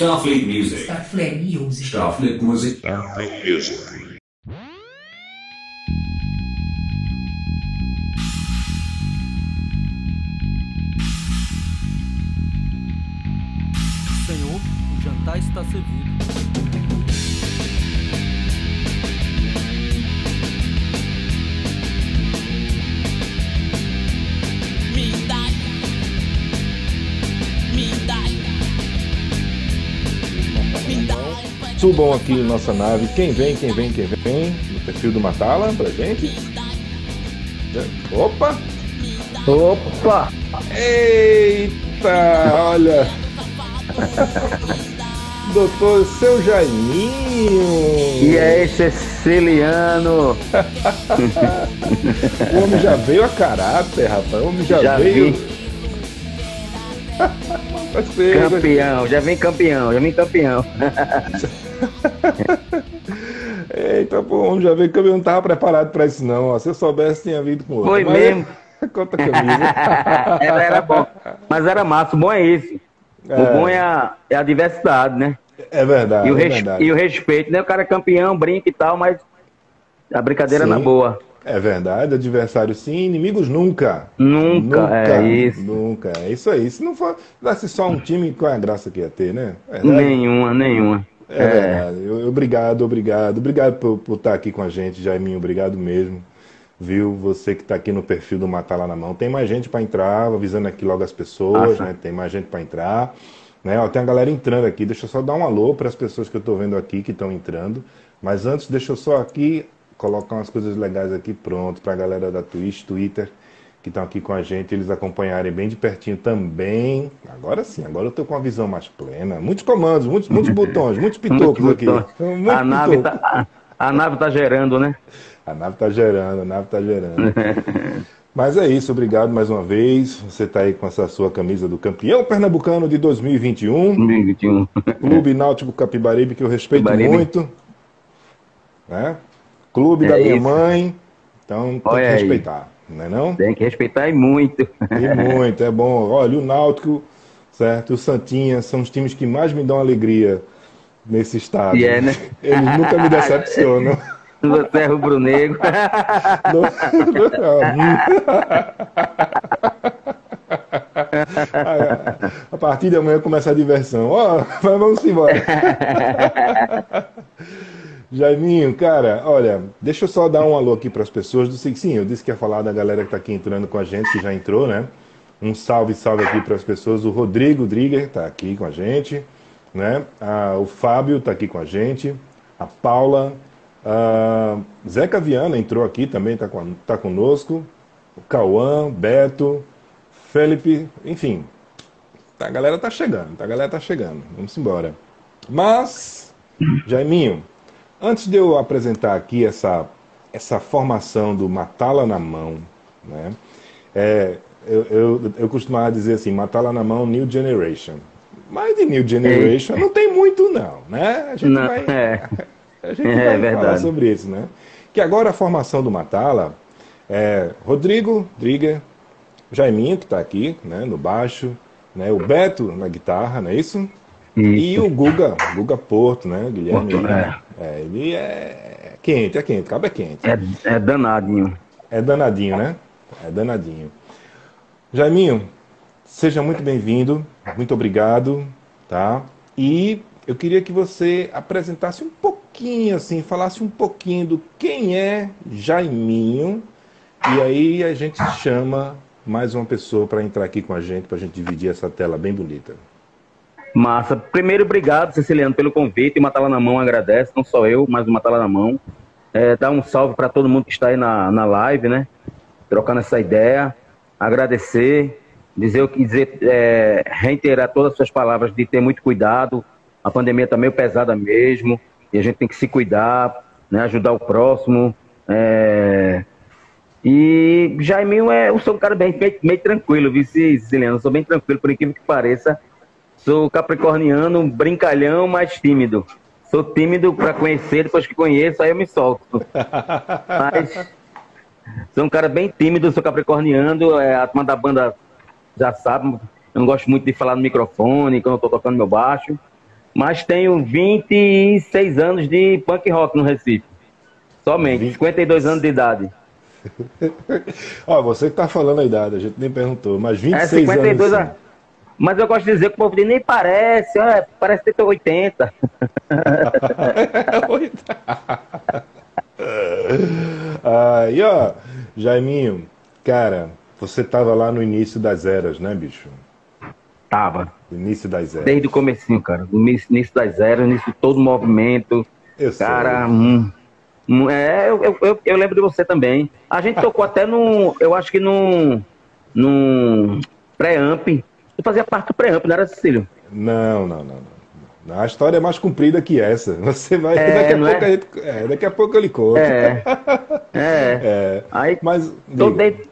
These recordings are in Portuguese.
Starfleet Music. Starfleet Music. Starfleet Music. Starfleet Music. Senhor, o jantar está servido. Subam aqui nossa nave. Quem vem, quem vem, quem vem? No perfil do Matala pra gente. Opa! Opa! Eita! Olha! Doutor seu Jaiminho! E aí, Ceciliano? O homem já veio a caráter, rapaz. O homem já, Já veio. vi. Gostei, gostei. Campeão, já vem campeão, já vem campeão. Eita, homem já que eu não tava preparado pra isso, não. ó. Se eu soubesse, tinha vindo com outro. Foi Mas- mesmo. Conta camisa. Era, era bom. Mas era massa, o bom é esse. É. O bom é a, é a diversidade, né? É verdade. E o, é res- verdade. e o respeito, né? O cara é campeão, brinca e tal, mas a brincadeira Sim. na boa. É verdade, adversário sim, inimigos nunca. Nunca, é isso. Nunca, é isso aí. Se não fosse só um time, qual é a graça que ia ter, né? É verdade. Nenhuma, nenhuma. É verdade. Eu- Obrigado, obrigado. Obrigado por, por estar aqui com a gente, Jaiminho. Obrigado mesmo. Viu? Você que está aqui no perfil do Matar Lá na Mão. Tem mais gente para entrar, avisando aqui logo as pessoas, Ah, né? Tem mais gente para entrar. Né? Ó, tem a galera entrando aqui. Deixa eu só dar um alô para as pessoas que eu estou vendo aqui que estão entrando. Mas antes, deixa eu só aqui colocar umas coisas legais aqui pronto para a galera da Twitch, Twitter, que estão aqui com a gente, eles acompanharem bem de pertinho também. Agora sim, agora eu estou com uma visão mais plena. Muitos comandos, muitos, muitos botões, muitos pitocos aqui. Muito a, nave pitoco. tá, a, a nave tá gerando, né? A nave tá gerando, a nave tá gerando. Mas é isso, obrigado mais uma vez. Você tá aí com essa sua camisa do campeão pernambucano de 2021, 2021. Clube Náutico Capibaribe, que eu respeito Capibaribe. muito. Né? Clube É da minha isso. mãe. Então tem Olha que aí. respeitar, não é não? Tem que respeitar e muito. E muito, é bom. Olha, o Náutico, certo? O Santinha são os times que mais me dão alegria nesse estado. E é, né? Eles nunca me decepcionam. Você é rubro-negro. A partir de amanhã começa a diversão. Ó, mas vamos embora. Jaiminho, cara, olha, deixa eu só dar um alô aqui para as pessoas. Do sim, eu disse que ia falar da galera que está aqui entrando com a gente, que já entrou, né? Um salve, salve aqui para as pessoas. O Rodrigo Drigger está aqui com a gente, né? Ah, o Fábio está aqui com a gente. A Paula. Ah, Zeca Viana entrou aqui também, está tá conosco. O Cauã, Beto, Felipe, enfim. A galera tá chegando, a galera tá chegando. Vamos embora. Mas, Jaiminho, antes de eu apresentar aqui essa, essa formação do Matala na mão, né? É, eu, eu, eu costumava dizer assim, Matala na mão, New Generation. Mas de New Generation não tem muito não, né? A gente Não, vai, é. a gente É vai falar verdade. sobre isso, né? Que agora a formação do Matala é Rodrigo Driga, Jaiminho, que está aqui, né, no baixo, né, o Beto na guitarra, não é isso? E o Guga, Guga Porto, né, Guilherme. Porto, é. É, ele é quente, é quente, cabo é quente. É, é danadinho. É danadinho, né? É danadinho. Jaiminho, seja muito bem-vindo, muito obrigado, tá? E eu queria que você apresentasse um pouquinho, assim, falasse um pouquinho do quem é Jaiminho, e aí a gente chama mais uma pessoa para entrar aqui com a gente, para a gente dividir essa tela bem bonita. Massa. Primeiro, obrigado, Ceciliano, pelo convite. Matala na Mão agradece, não só eu, mas o Matala na Mão. É, dá um salve para todo mundo que está aí na, na live, né? Trocando essa ideia. Agradecer, dizer que dizer, é, reiterar todas as suas palavras de ter muito cuidado. A pandemia está meio pesada mesmo, e a gente tem que se cuidar, né? ajudar o próximo. É, E Jaiminho é, eu sou um cara bem, meio, meio tranquilo, viu, Ceciliano? Eu sou bem tranquilo, por incrível que pareça. Sou capricorniano, brincalhão, mas tímido. Sou tímido para conhecer, depois que conheço, aí eu me solto. Mas sou um cara bem tímido, sou capricorniano, é, a turma da banda já sabe, eu não gosto muito de falar no microfone quando eu tô tocando meu baixo. mas tenho 26 anos de punk rock no Recife. Somente, 52 anos de idade. Ó, você que tá falando a idade, a gente nem perguntou, mas É 26 52 anos. anos. Mas eu gosto de dizer que o povo diz, nem parece, é, parece ter 80. Aí, ó, Jaiminho, cara, você tava lá no início das eras, né, bicho? Tava. Início das eras. Desde o comecinho, cara. No início início das eras, início de todo o movimento. Eu. Cara, hum, hum, é, eu, eu, eu, eu lembro de você também. A gente tocou até no, eu acho que no, no pré-amp. Tu fazia parte do pré-amp, não era, Cecílio? Não, não, não, não. A história é mais comprida que essa. Você vai. É, daqui, a pouco é? a gente, é, daqui a pouco eu lhe conto. É. É. É, Aí, Mas. tô, desde,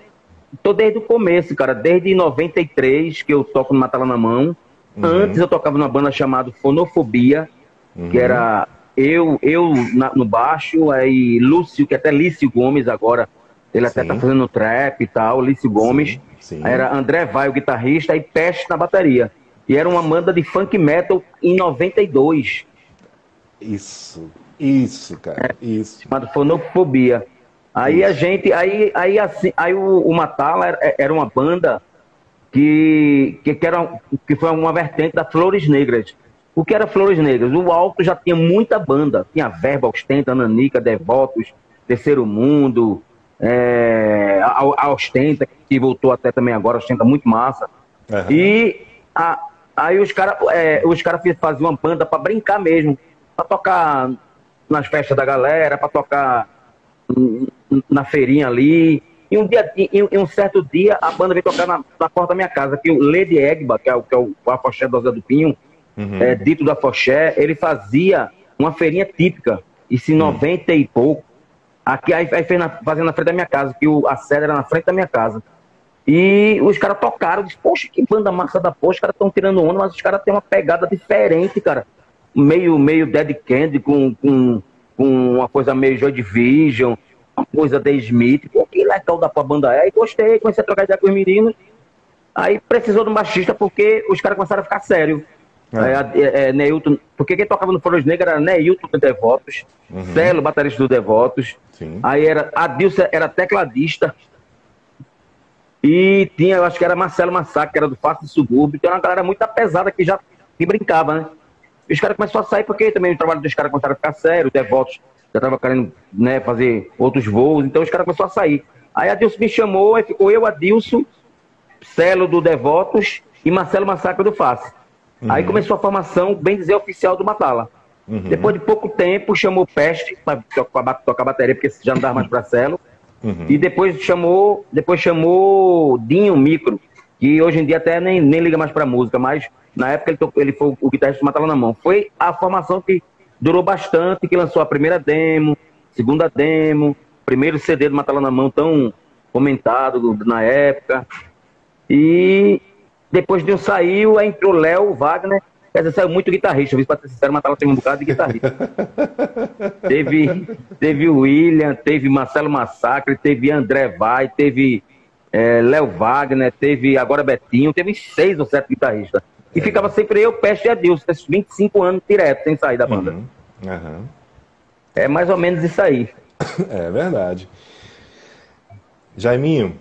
tô desde o começo, cara. Desde 93 que eu toco no Matala na Mão. Uhum. Antes eu tocava numa banda chamada Fonofobia, Uhum. que era eu, eu na- no baixo, aí Lúcio, que até Lício Gomes agora, ele até Sim. tá fazendo trap e tal, Lício Gomes. Sim, sim. Aí era André Vai, o guitarrista, e Peste na bateria. E era uma banda de funk metal em 92, Isso. Isso, cara. Isso. chamada Fonofobia. Aí a gente, aí, aí assim, aí o, o Matala era, era uma banda que, que, que era, que foi uma vertente da Flores Negras. O que era Flores Negras? O Alto já tinha muita banda. Tinha Verba, Ostenta, Nanica, Devotos, Terceiro Mundo, é, a, a Ostenta, que voltou até também agora, Ostenta muito massa. Aham. E a- aí os caras os cara faziam uma banda pra brincar mesmo, pra tocar nas festas da galera, pra tocar na feirinha ali. E um, dia, e, e um certo dia a banda veio tocar na, na porta da minha casa, que o Lady Egba, que é o, que é o afoxé do Zé do Pinho, Uhum. é, dito do afoxé, ele fazia uma feirinha típica, isso em 90 e pouco. Aqui aí, aí fez na, fazendo na frente da minha casa, que o, a sede era na frente da minha casa. E os caras tocaram, disse, poxa, que banda massa da poxa, os caras estão tirando onda, mas os caras têm uma pegada diferente, cara. Meio, meio Dead Candy, com, com, com uma coisa meio Joy Division, uma coisa de Smith. Pô, que legal da pra banda é. E gostei, comecei a trocar ideia com os meninos. Aí precisou de um baixista porque os caras começaram a ficar sérios. É. A- é, é, Neilton, porque quem tocava no Flores Negras era Neilton do Devotos, Celo, baterista do Devotos, Sim. Aí era Adilson era tecladista. E tinha, eu acho que era Marcelo Massacre, que era do Fácil do Subúrbio. Então era uma galera muito pesada que já que brincava, né? E os caras começaram a sair porque também o trabalho dos caras começaram a ficar sério, o Devotos já tava querendo né, fazer outros voos, então os caras começaram a sair. Aí Adilson me chamou, aí ficou eu, Adilson, Celo do Devotos e Marcelo Massacre do Fácil. Aí começou a formação, bem dizer, oficial do Matala. Uhum. Depois de pouco tempo, chamou Peste para tocar, tocar bateria, porque já não dava mais para Celo. Uhum. E depois chamou, depois chamou Dinho Micro, que hoje em dia até nem, nem liga mais para música, mas na época ele, tocou- ele foi o guitarrista do Matala na mão. Foi a formação que durou bastante, que lançou a primeira demo, segunda demo, primeiro CD do Matala na mão tão comentado na época. E depois de um saiu, aí entrou Léo Wagner. Quer dizer, saiu muito guitarrista. Pra ser sincero, Matala tem um bocado de guitarrista. teve, teve William, teve Marcelo Massacre, teve André Vai, teve eh, Léo Wagner, teve agora Betinho, teve seis ou sete guitarristas. E ficava sempre eu, Peste e Adilson, esses 25 anos direto, sem sair da banda. Uhum. Aham. É mais ou menos isso aí. É verdade. Jaiminho,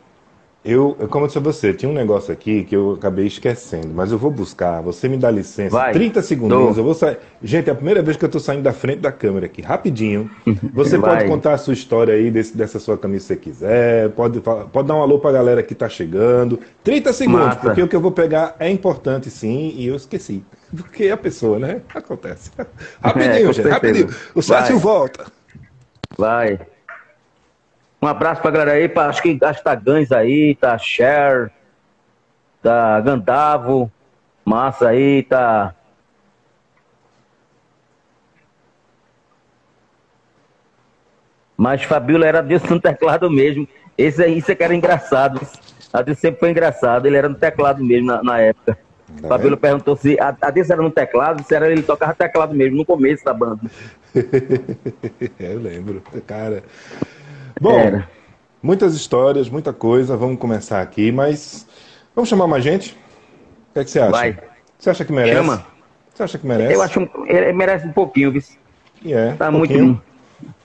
eu, como eu disse a você, tinha um negócio aqui que eu acabei esquecendo, mas eu vou buscar. Você me dá licença. Vai. 30 segundinhos, Dou. eu vou sair. Gente, é a primeira vez que eu tô saindo da frente da câmera aqui, rapidinho. Você Vai. pode contar a sua história aí desse- dessa sua camisa se você quiser. Pode, pode dar um alô pra galera que tá chegando. 30 segundos, Massa. porque o que eu vou pegar é importante sim, e eu esqueci. Porque é a pessoa, né? Acontece. Rapidinho, É, gente, certeza. rapidinho. O Sátio volta. Vai. Um abraço pra galera aí, pra, acho que acho que tá Gans aí, tá Cher, tá Gandavo, massa aí, tá. Mas Fabiola era Deus no teclado mesmo. Esse aí, isso é que era engraçado. A Deus sempre foi engraçado, ele era no teclado mesmo na, na época. É. Fabiola perguntou se a, a Deus era no teclado, se era ele tocava teclado mesmo, no começo da banda. eu lembro, cara. Bom, Era. muitas histórias, muita coisa. Vamos começar aqui, mas vamos chamar mais gente? O que, é que você acha? Vai. Você acha que merece? Chama. Você acha que merece? Eu acho ele merece um pouquinho, viu? É, Tá um muito. pouquinho.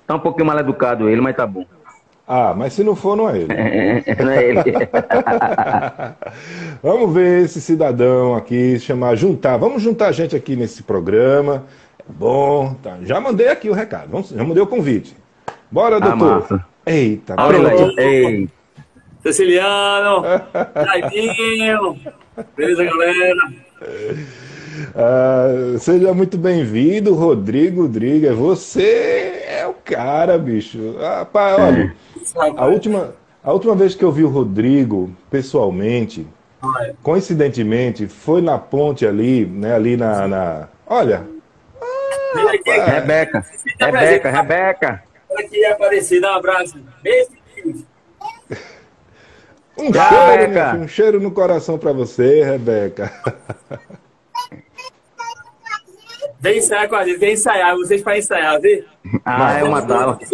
Tá um pouquinho mal educado ele, mas tá bom. Ah, mas se não for, não é ele. Não é ele. Vamos ver esse cidadão aqui, chamar juntar. Vamos juntar a gente aqui nesse programa. É bom. Tá. Já mandei aqui o recado. Vamos, já mandei o convite. Bora, Ah, doutor. massa. Eita, pronto. aí. Ei, Ceciliano, Jaiminho, beleza, galera? Ah, seja muito bem-vindo, Rodrigo Driga. Você é o cara, bicho. Rapaz, olha, a última, a última vez que eu vi o Rodrigo pessoalmente, coincidentemente, foi na ponte ali, né? Ali na. na- Olha, aqui, Rebeca. Rebeca, Rebeca. Aqui aparecido, um abraço. Beijo, filhos. um cheiro, Rebeca. meu filho, um cheiro no coração pra você, Rebeca. Vem ensaiar com a gente, vem ensaiar, vocês para ensaiar, viu? Ah, é uma tala.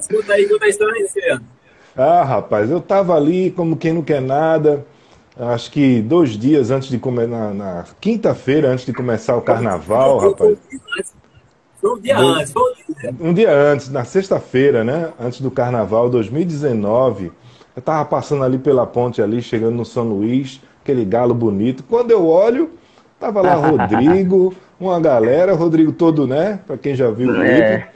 Escuta aí, conta a história aí. Ah, rapaz, eu tava ali como quem não quer nada. Acho que dois dias antes de começar, na, na quinta-feira, antes de começar o carnaval, rapaz. Foi um dia antes, foi um dia. Um dia antes, na sexta-feira, né? Antes do carnaval 2019, eu tava passando ali pela ponte ali, chegando no São Luís, aquele galo bonito. Quando eu olho, tava lá Rodrigo, uma galera, Rodrigo todo, né? Pra quem já viu o clipe. É.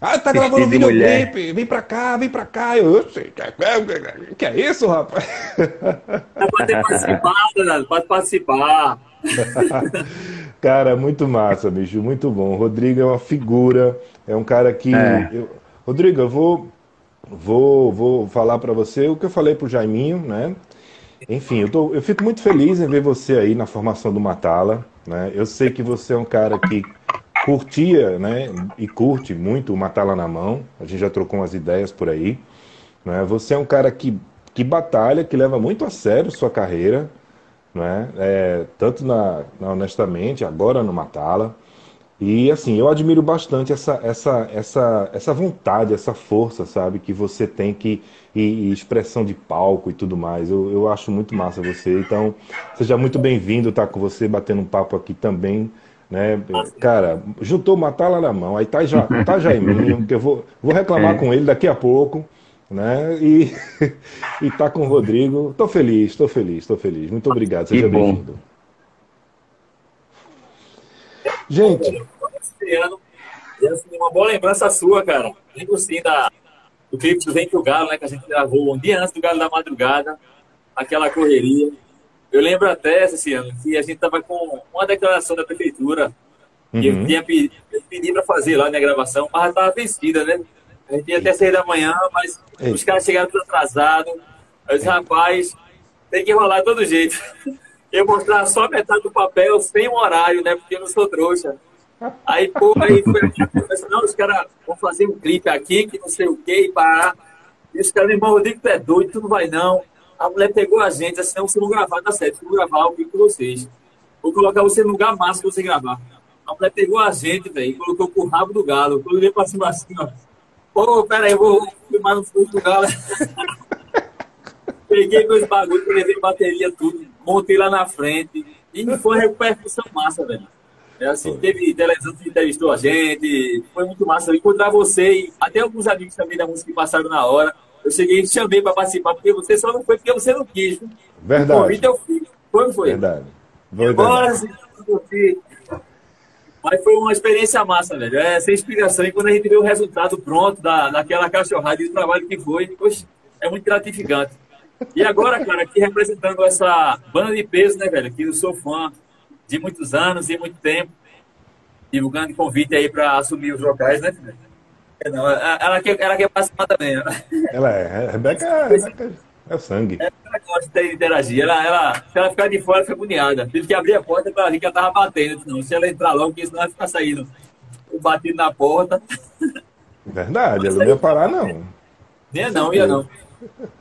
Ah, tá gravando mulher. videoclipe, vem pra cá, vem pra cá. Eu, eu sei, que, que é isso, rapaz? É pra ter participado, Danado, pode participar. Cara, muito massa, bicho, muito bom. O Rodrigo é uma figura, é um cara que. É. eu- Rodrigo, eu vou, vou, vou falar pra você o que eu falei pro Jaiminho, né? Enfim, eu, tô- eu fico muito feliz em ver você aí na formação do Matala, né? Eu sei que você é um cara que curtia, né? E curte muito o Matala na mão. A gente já trocou umas ideias por aí, né? Você é um cara que, que batalha, que leva muito a sério sua carreira, né? É, tanto na, na honestamente, agora no Matala. E assim, eu admiro bastante essa, essa, essa, essa vontade, essa força, sabe, que você tem que e, e expressão de palco e tudo mais. Eu, eu acho muito massa você. Então, seja muito bem-vindo estar com você, batendo um papo aqui também. Né? Cara, juntou o Matala na mão, aí tá, já, tá Jaiminho, que eu vou, vou reclamar É. com ele daqui a pouco, né? E, e tá com o Rodrigo. Tô feliz, tô feliz, tô feliz. Muito obrigado, seja bem-vindo. Gente, assim, uma boa lembrança sua, cara. Lembro sim da, do clipe do Vem Pro Galo, né? Que a gente gravou um dia antes do Galo da Madrugada, aquela correria. Eu lembro até, esse ano, que a gente tava com uma declaração da prefeitura que Uhum. tinha pe- pedido para fazer lá na gravação, mas estava vencida, né? A gente ia até seis da manhã, mas os caras chegaram tudo atrasados. Eu disse, rapaz, tem que rolar de todo jeito. Eu mostrar só metade do papel sem um horário, né? Porque eu não sou trouxa. Aí, pô, aí foi aqui, eu disse, não, os caras vão fazer um clipe aqui, que não sei o quê, e pá. E os caras, irmão, Rodrigo, tu é doido, tu não vai não. A mulher pegou a gente, assim, não, se não gravar, dá certo, se não gravar, eu fico com vocês. Vou colocar você no lugar massa pra você gravar. A mulher pegou a gente, velho, colocou com o rabo do galo. Quando eu olhei pra cima assim, ó. Pô, pera aí, eu vou filmar no fundo do galo. Peguei meus bagulhos, levei bateria, tudo, montei lá na frente. E foi uma repercussão massa, velho. É assim, teve televisão que entrevistou a gente, foi muito massa. Eu encontrar você e até alguns amigos também da música que passaram na hora. Eu cheguei e chamei para participar, porque você só não foi porque você não quis. viu? O verdade, convite eu fiz. Foi, foi? verdade. Verdade. se curtir. Mas foi uma experiência massa, velho. É sem explicação. E quando a gente vê o resultado pronto da, daquela cachorrada e do trabalho que foi, poxa, é muito gratificante. E agora, cara, aqui representando essa banda de peso, né, velho? Que eu sou fã de muitos anos e muito tempo. Divulgando convite aí para assumir os locais, né? velho? É, Não, ela quer, ela quer participar também, né? Ela é, Rebeca, Rebeca é o sangue. Ela gosta de interagir. Ela, ela, se ela ficar de fora, fica agoniada. Tive que abrir a porta para ver que ela tava batendo. Não, se ela entrar logo, porque senão vai ficar saindo. Eu batido na porta. Verdade, ela não ia parar, não. Ia não, ia não.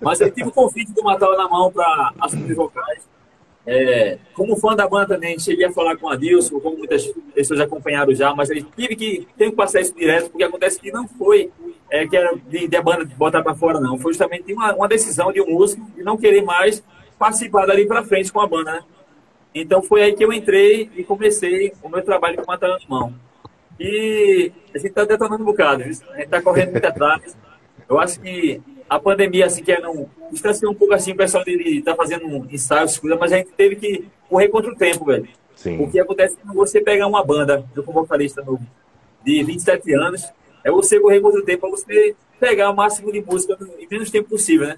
Mas eu tive o convite do Matal na mão para assumir vocais. É, como fã da banda também, cheguei a falar com a Dilson, como muitas pessoas acompanharam já, mas eu tive que, tenho que passar isso direto, porque acontece que não foi é, que era de, de a banda botar para fora, não. Foi justamente uma, uma decisão de um músico de não querer mais participar dali para frente com a banda, né? Então foi aí que eu entrei e comecei o meu trabalho com na Mão. E a gente está detonando um bocado, viu? a gente está correndo muito atrás. Eu acho que a pandemia, assim, que era um, distanciou um pouco assim, o pessoal dele tá fazendo ensaios, coisa, mas a gente teve que correr contra o tempo, velho. Sim. O que acontece quando você pegar uma banda, eu como vocalista novo, de 27 anos, é você correr contra o tempo para você pegar o máximo de música em menos tempo possível, né?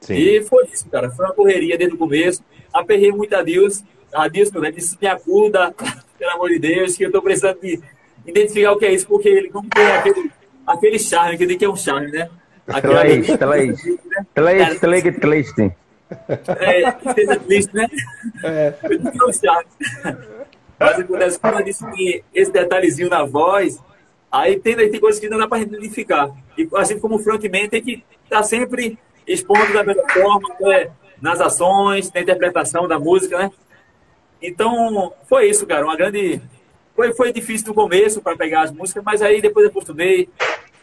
Sim. E foi isso, cara. Foi uma correria desde o começo. Aperrei muito a Deus. A Deus, meu velho, disse, me acuda, pelo amor de Deus, que eu tô precisando de identificar o que é isso, porque ele não tem aquele, aquele charme, que eu digo que é um charme, né? Três, três. Três, três, três, três. É, tristeza triste, né? Eu é um charme. Mas acontece quando eu disse que esse detalhezinho na voz, aí tem, tem coisas que não dá pra identificar. E assim como o frontman tem que estar sempre expondo da mesma forma, né? nas ações, na interpretação da música, né? Então, foi isso, cara. Uma grande. Foi, foi difícil no começo para pegar as músicas, mas aí depois eu acostumei,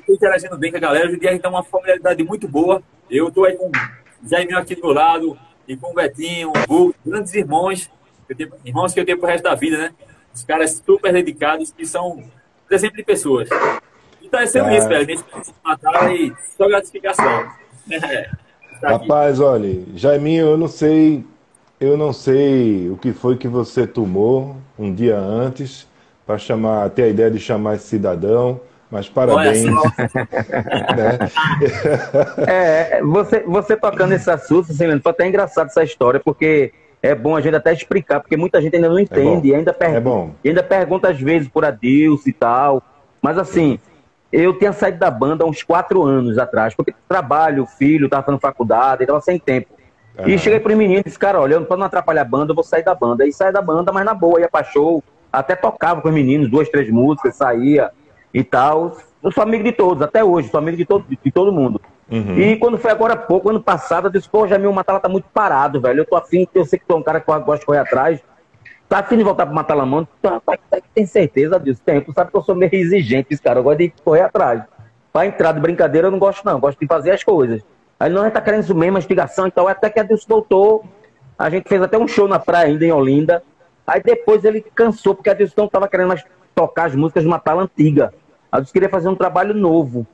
interagindo bem com a galera. Hoje em dia a gente tem uma familiaridade muito boa. Eu tô aí com o Jaiminho aqui do meu lado, e com o Betinho, o Hugo, grandes irmãos, que tenho- irmãos que eu tenho pro resto da vida, né? Os caras super dedicados, que são um exemplo de pessoas. Então é sempre Tá. isso, velho. A gente se matar e só gratificação. É. Tá aqui. Rapaz, olha, Jaiminho, eu não sei, eu não sei o que foi que você tomou um dia antes para chamar, ter a ideia de chamar esse cidadão, mas Olha parabéns, só, né? É, você, você tocando esse assunto, assim, foi até engraçado essa história, porque é bom a gente até explicar, porque muita gente ainda não entende, e ainda, per- É bom. e ainda pergunta às vezes por Adilson e tal. Mas assim, eu tinha saído da banda há uns quatro anos atrás, porque trabalho, filho, tava fazendo faculdade, tava sem tempo. Aham. E cheguei pro menino e disse, cara, olha, pra não atrapalhar a banda, eu vou sair da banda. Aí saí da banda, mas na boa, ia pra show, até tocava com os meninos, duas, três músicas, saía e tal. Eu sou amigo de todos, até hoje, sou amigo de todo, de todo mundo. Uhum. E quando foi agora há pouco, ano passado, eu disse, pô, Jamil, o Matala tá muito parado, velho. Eu tô afim, eu sei que tu é um cara que gosta de correr atrás. Tá afim de voltar pro Matalamão? Tá, tá, tá, tem certeza disso? Tem. Tu sabe que eu sou meio exigente, cara. Eu gosto de correr atrás. Pra entrar de brincadeira, eu não gosto, não. Eu gosto de fazer as coisas. Aí não, gente tá querendo isso mesmo, investigação e tal. Até que a Deus voltou. A gente fez até um show na praia ainda, em Olinda. Aí depois ele cansou, porque a não tava querendo mais tocar as músicas de Matala antiga. A Deus queria fazer um trabalho novo.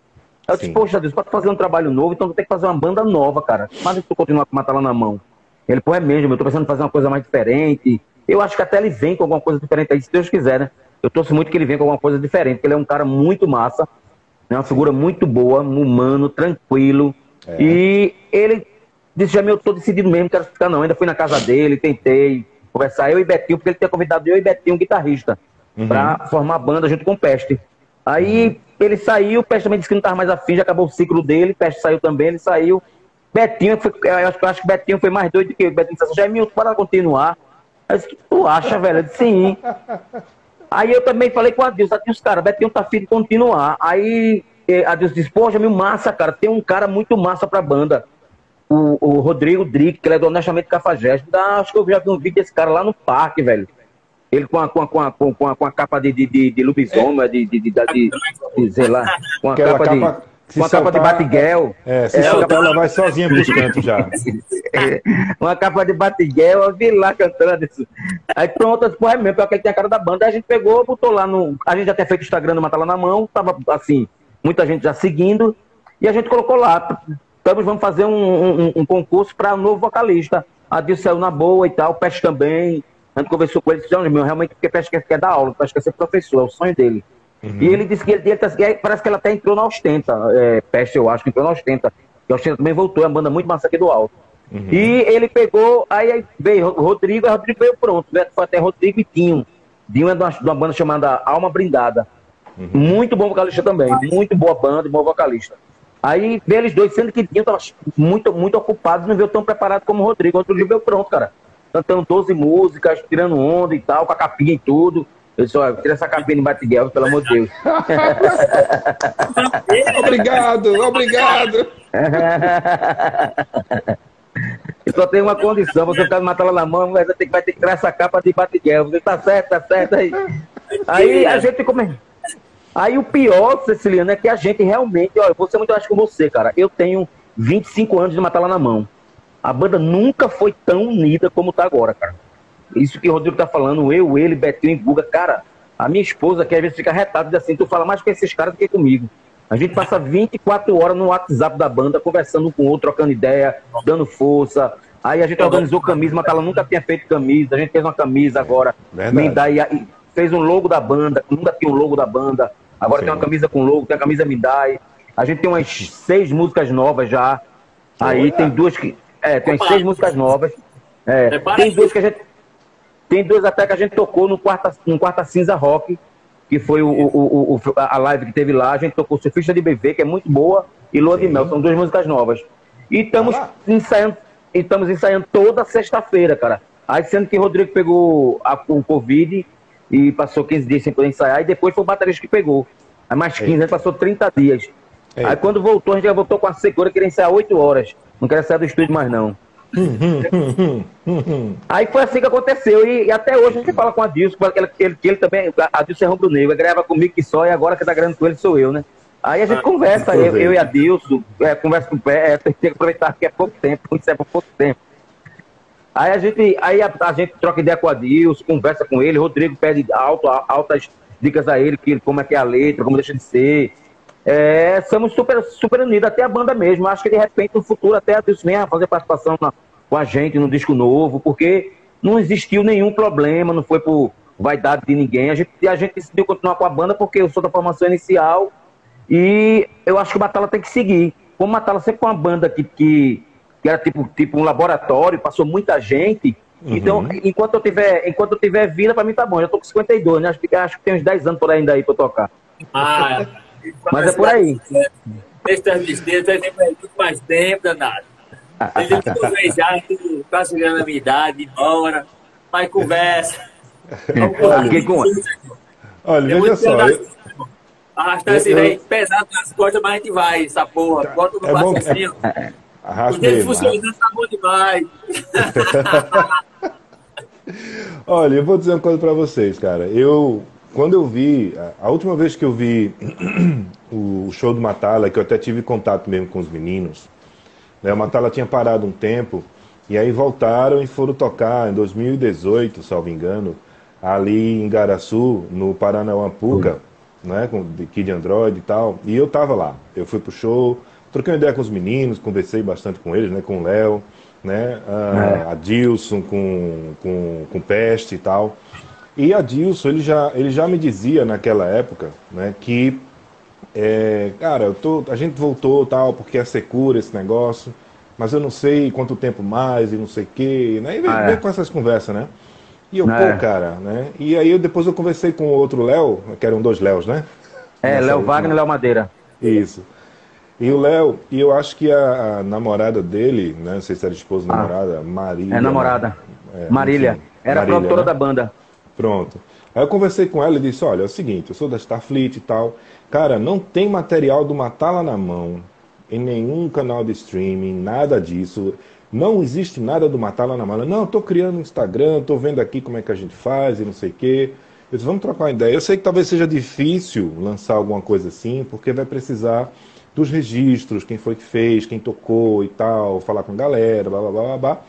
Eu disse, Sim. poxa Deus, pra tu fazer um trabalho novo, então tu tem que fazer uma banda nova, cara. Mas se tu continuar com Matala na mão. Ele, pô, é mesmo, eu tô pensando em fazer uma coisa mais diferente. Eu acho que até ele vem com alguma coisa diferente aí, se Deus quiser, né? Eu torço muito que ele venha com alguma coisa diferente, porque ele é um cara muito massa, né? uma figura muito boa, um humano, tranquilo. É. E ele disse, já eu tô decidido mesmo, quero ficar não. Ainda fui na casa dele, tentei conversar, eu e Betinho, porque ele tinha convidado eu e Betinho, um guitarrista, Uhum. pra formar a banda junto com o Peste. Aí ele saiu, o Peste também disse que não tava mais afim, já acabou o ciclo dele, Peste saiu também, ele saiu. Betinho, foi, eu acho, eu acho que Betinho foi mais doido do que eu. Betinho disse assim, Jaime, para continuar. Eu disse, o tu acha, velho? Eu disse, sim. Aí eu também falei com a Deus, Deus, cara, Betinho tá afim de continuar. Aí eh, a Deus disse, pô, Jamil, massa, cara, tem um cara muito massa pra banda. O, o Rodrigo Drick, que ele é do Honestamente Cafajeste. Acho que eu já vi um vídeo desse cara lá no parque, velho. Ele com a, com a, com a, com a, com a capa de, de, de, de lobisomem, de, de, de, de, de- sei lá, com a capa, capa de. se Com a capa de soltar- Batiguel. É, se É, soltar, ela vai sozinha pros cantos já. uma capa de Batiguel, eu vi lá cantando isso. Aí pronto, eu disse, é mesmo, porque ele tem a cara da banda. Aí a gente pegou, botou lá no. A gente já tinha feito o Instagram do Matala na mão, tava assim, muita gente já seguindo, e a gente colocou lá. Estamos, vamos fazer um, um, um concurso para um novo vocalista. A Dil saiu na boa e tal, o Peste também. A gente conversou com ele, disse, "Não, meu, realmente, porque o Peste quer, dar aula, o Peste quer ser professor, é o sonho dele. E ele disse que ele, ele tá- e parece que ela até entrou na Ostenta, é, Peste, eu acho que entrou na Ostenta. E a Ostenta também voltou, é uma banda muito massa aqui do Alto. E ele pegou, aí, veio o Rodrigo, aí o Rodrigo veio pronto. né? Foi até Rodrigo e Tinho. Dinho é de uma, de uma banda chamada Alma Brindada. Muito bom vocalista também, muito boa banda, bom vocalista. Aí veio eles dois, sendo que Dinho estava muito, muito ocupado, não veio tão preparado como o Rodrigo. O Rodrigo veio pronto, cara. Cantando 12 músicas, tirando onda e tal, com a capinha e tudo. Eu disse, olha, tira essa capinha de Batiguel, pelo amor de Deus. Obrigado, obrigado. Eu só tenho uma condição, você ficar matar ela na mão, vai ter, vai ter que tirar essa capa de Batiguel. Você tá certo, tá certo aí. Aí a gente come... Aí o pior, Ceciliano, é que a gente realmente, olha, eu vou ser muito honesto com você, cara. Eu tenho 25 anos de matar lá na mão. A banda nunca foi tão unida como tá agora, cara. isso que o Rodrigo tá falando, eu, ele, Betinho e Guga, cara, a minha esposa que às vezes fica retada assim, tu fala mais com esses caras do que comigo. A gente passa 24 horas no WhatsApp da banda, conversando com o outro, trocando ideia, dando força. Aí a gente organizou camisa, mas ela nunca tinha feito camisa. A gente fez uma camisa agora. Mindai fez um logo da banda, nunca tinha um logo da banda. Agora Sim. tem uma camisa com logo, tem a camisa Mindai. A gente tem umas seis músicas novas já. Aí tem duas que. É, tem seis músicas novas. É, tem duas que a gente. Tem duas até que a gente tocou no Quarta, no quarta Cinza Rock, que foi o, o, o- a live que teve lá. A gente tocou Surfista de BV, que é muito boa, e Lua de Sim. Mel. São duas músicas novas. E estamos Ah ensaiando, e estamos ensaiando toda sexta-feira, cara. Aí sendo que o Rodrigo pegou a- o Covid e passou 15 dias sem poder ensaiar, e depois foi o baterista que pegou. Aí mais 15, a gente passou 30 dias. Eita. Aí quando voltou, a gente já voltou com a secura, queria ensaiar 8 horas. Não queria sair do estúdio mais não. Aí foi assim que aconteceu. E, e até hoje a gente fala com a Dilson, porque ele, ele, que ele também, a Dilson é rubro-negro, grava comigo que só, e agora que tá gravando com ele sou eu, né? Aí a gente Ah, conversa, eu, eu e a Dilson, é, conversa com o pé, é, tem que aproveitar que é pouco tempo, isso é por pouco tempo. Aí a gente, aí a, a gente troca ideia com a Dilson, conversa com ele, Rodrigo pede alto, altas dicas a ele, que, como é que é a letra, como deixa de ser. É, somos super, super unidos, até a banda mesmo. Acho que de repente no futuro até a Dilson venha fazer participação na- com a gente no disco novo, porque não existiu nenhum problema, não foi por vaidade de ninguém. A gente, a gente decidiu continuar com a banda porque eu sou da formação inicial e eu acho que o Batala tem que seguir. Como o Batala sempre foi uma banda que, que, que era tipo, tipo um laboratório, passou muita gente. Então, enquanto eu tiver, enquanto eu tiver vida, pra mim tá bom. Eu tô com 52, né? Acho que, acho que tem uns 10 anos por ainda aí pra eu tocar. Ah, Mas é por aí. Estas besteiras, tem muito mais tempo, danado. Ele tudo quase chegando a minha idade, embora, mas conversa. Aqui com- Olha, Tem veja só. eu- Arrastar esse Eu- velho pesado nas costas, mas a gente vai, essa porra. Bota no é bom- raciocínio. O Arrasta ele, funcionando tá bom demais. Olha, eu vou dizer uma coisa pra vocês, cara. Eu, quando eu vi, a- última vez que eu vi o show do Matala, que eu até tive contato mesmo com os meninos, né, o Matala tinha parado um tempo, e aí voltaram e foram tocar em 2018, salvo engano, ali em Garaçu, no Paranauapuca, né, com de Kid Android e tal, e eu tava lá. Eu fui pro show, troquei uma ideia com os meninos, conversei bastante com eles, né, com o Léo, né, a, a Dilson, com, com, com Peste e tal. E a Dilson, ele já, ele já me dizia naquela época, né, que é, cara, eu tô, a gente voltou tal, porque ia ser cura esse negócio, mas eu não sei quanto tempo mais e não sei o quê, né? E vem, Ah, é. vem com essas conversas, né? E eu, É. pô, cara, né? E aí eu, depois eu conversei com o outro Léo, que eram dois Léos, né? É, Nessa Léo última- Wagner e Léo Madeira. Isso. E o Léo, e eu acho que a, a namorada dele, né? Não sei se era esposa ou Ah. namorada, Marília. É namorada. É, Marília. Era Marília, produtora né? da banda. Pronto. Aí eu conversei com ela e disse, olha, é o seguinte, eu sou da Starfleet e tal. Cara, não tem material do Matala na mão em nenhum canal de streaming, nada disso. Não existe nada do Matala na mão. Não, tô criando um Instagram, tô vendo aqui como é que a gente faz e não sei o quê. Eu disse, vamos trocar uma ideia. Eu sei que talvez seja difícil lançar alguma coisa assim, porque vai precisar dos registros, quem foi que fez, quem tocou e tal, falar com a galera, blá blá blá blá. blá.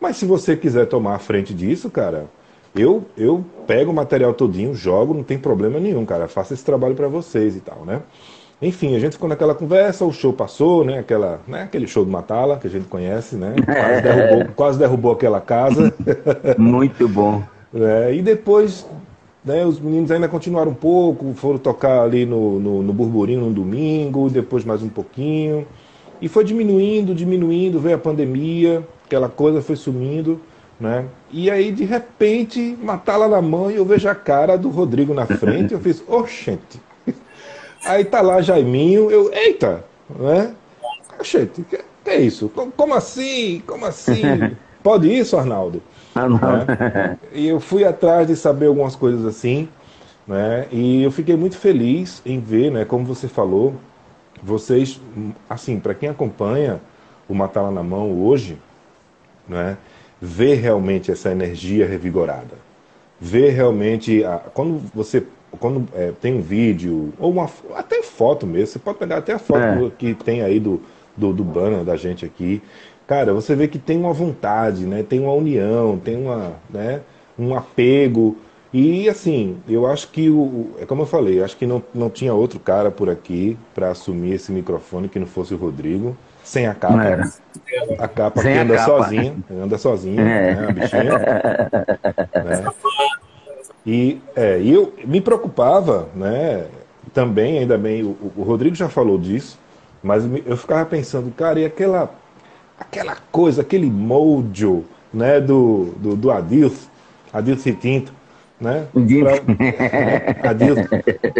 Mas se você quiser tomar a frente disso, cara, eu, eu pego o material todinho, jogo, não tem problema nenhum, cara. Faço esse trabalho para vocês e tal, né? Enfim, a gente ficou naquela conversa, o show passou, né? Aquela, né? Aquele show do Matala, que a gente conhece, né? Quase derrubou, quase derrubou aquela casa. Muito bom. É, e depois, né, os meninos ainda continuaram um pouco, foram tocar ali no, no, no Burburinho no domingo, depois mais um pouquinho. E foi diminuindo, diminuindo, veio a pandemia, aquela coisa foi sumindo, né? E aí, de repente, matá-la na mão e eu vejo a cara do Rodrigo na frente, eu fiz, oxente. Aí tá lá Jaiminho, eu, eita, né? Oxente, que, que é isso? Co- Como assim? Como assim? Pode isso, Arnaldo? Ah, não. né? E eu fui atrás de saber algumas coisas assim, né? E eu fiquei muito feliz em ver, né? Como você falou, vocês, assim, para quem acompanha o Matala na Mão hoje, né? Ver realmente essa energia revigorada, ver realmente a, quando você quando é, tem um vídeo ou uma até foto mesmo, você pode pegar até a foto É. que tem aí do, do, do banner da gente aqui. Cara, você vê que tem uma vontade, né? Tem uma união, tem uma, né? um apego. E assim, eu acho que o. É como eu falei, acho que não, não tinha outro cara por aqui para assumir esse microfone que não fosse o Rodrigo. Sem a capa. A capa Sem que anda capa. sozinha. Anda sozinha, É. né? A bichinha. né? E, é, eu me preocupava, né? Também, ainda bem, o, o Rodrigo já falou disso, mas eu ficava pensando, cara, e aquela, aquela coisa, aquele mojo, né, do, do, do Adilson, Adilson Tinto, né? Pra- Adilson.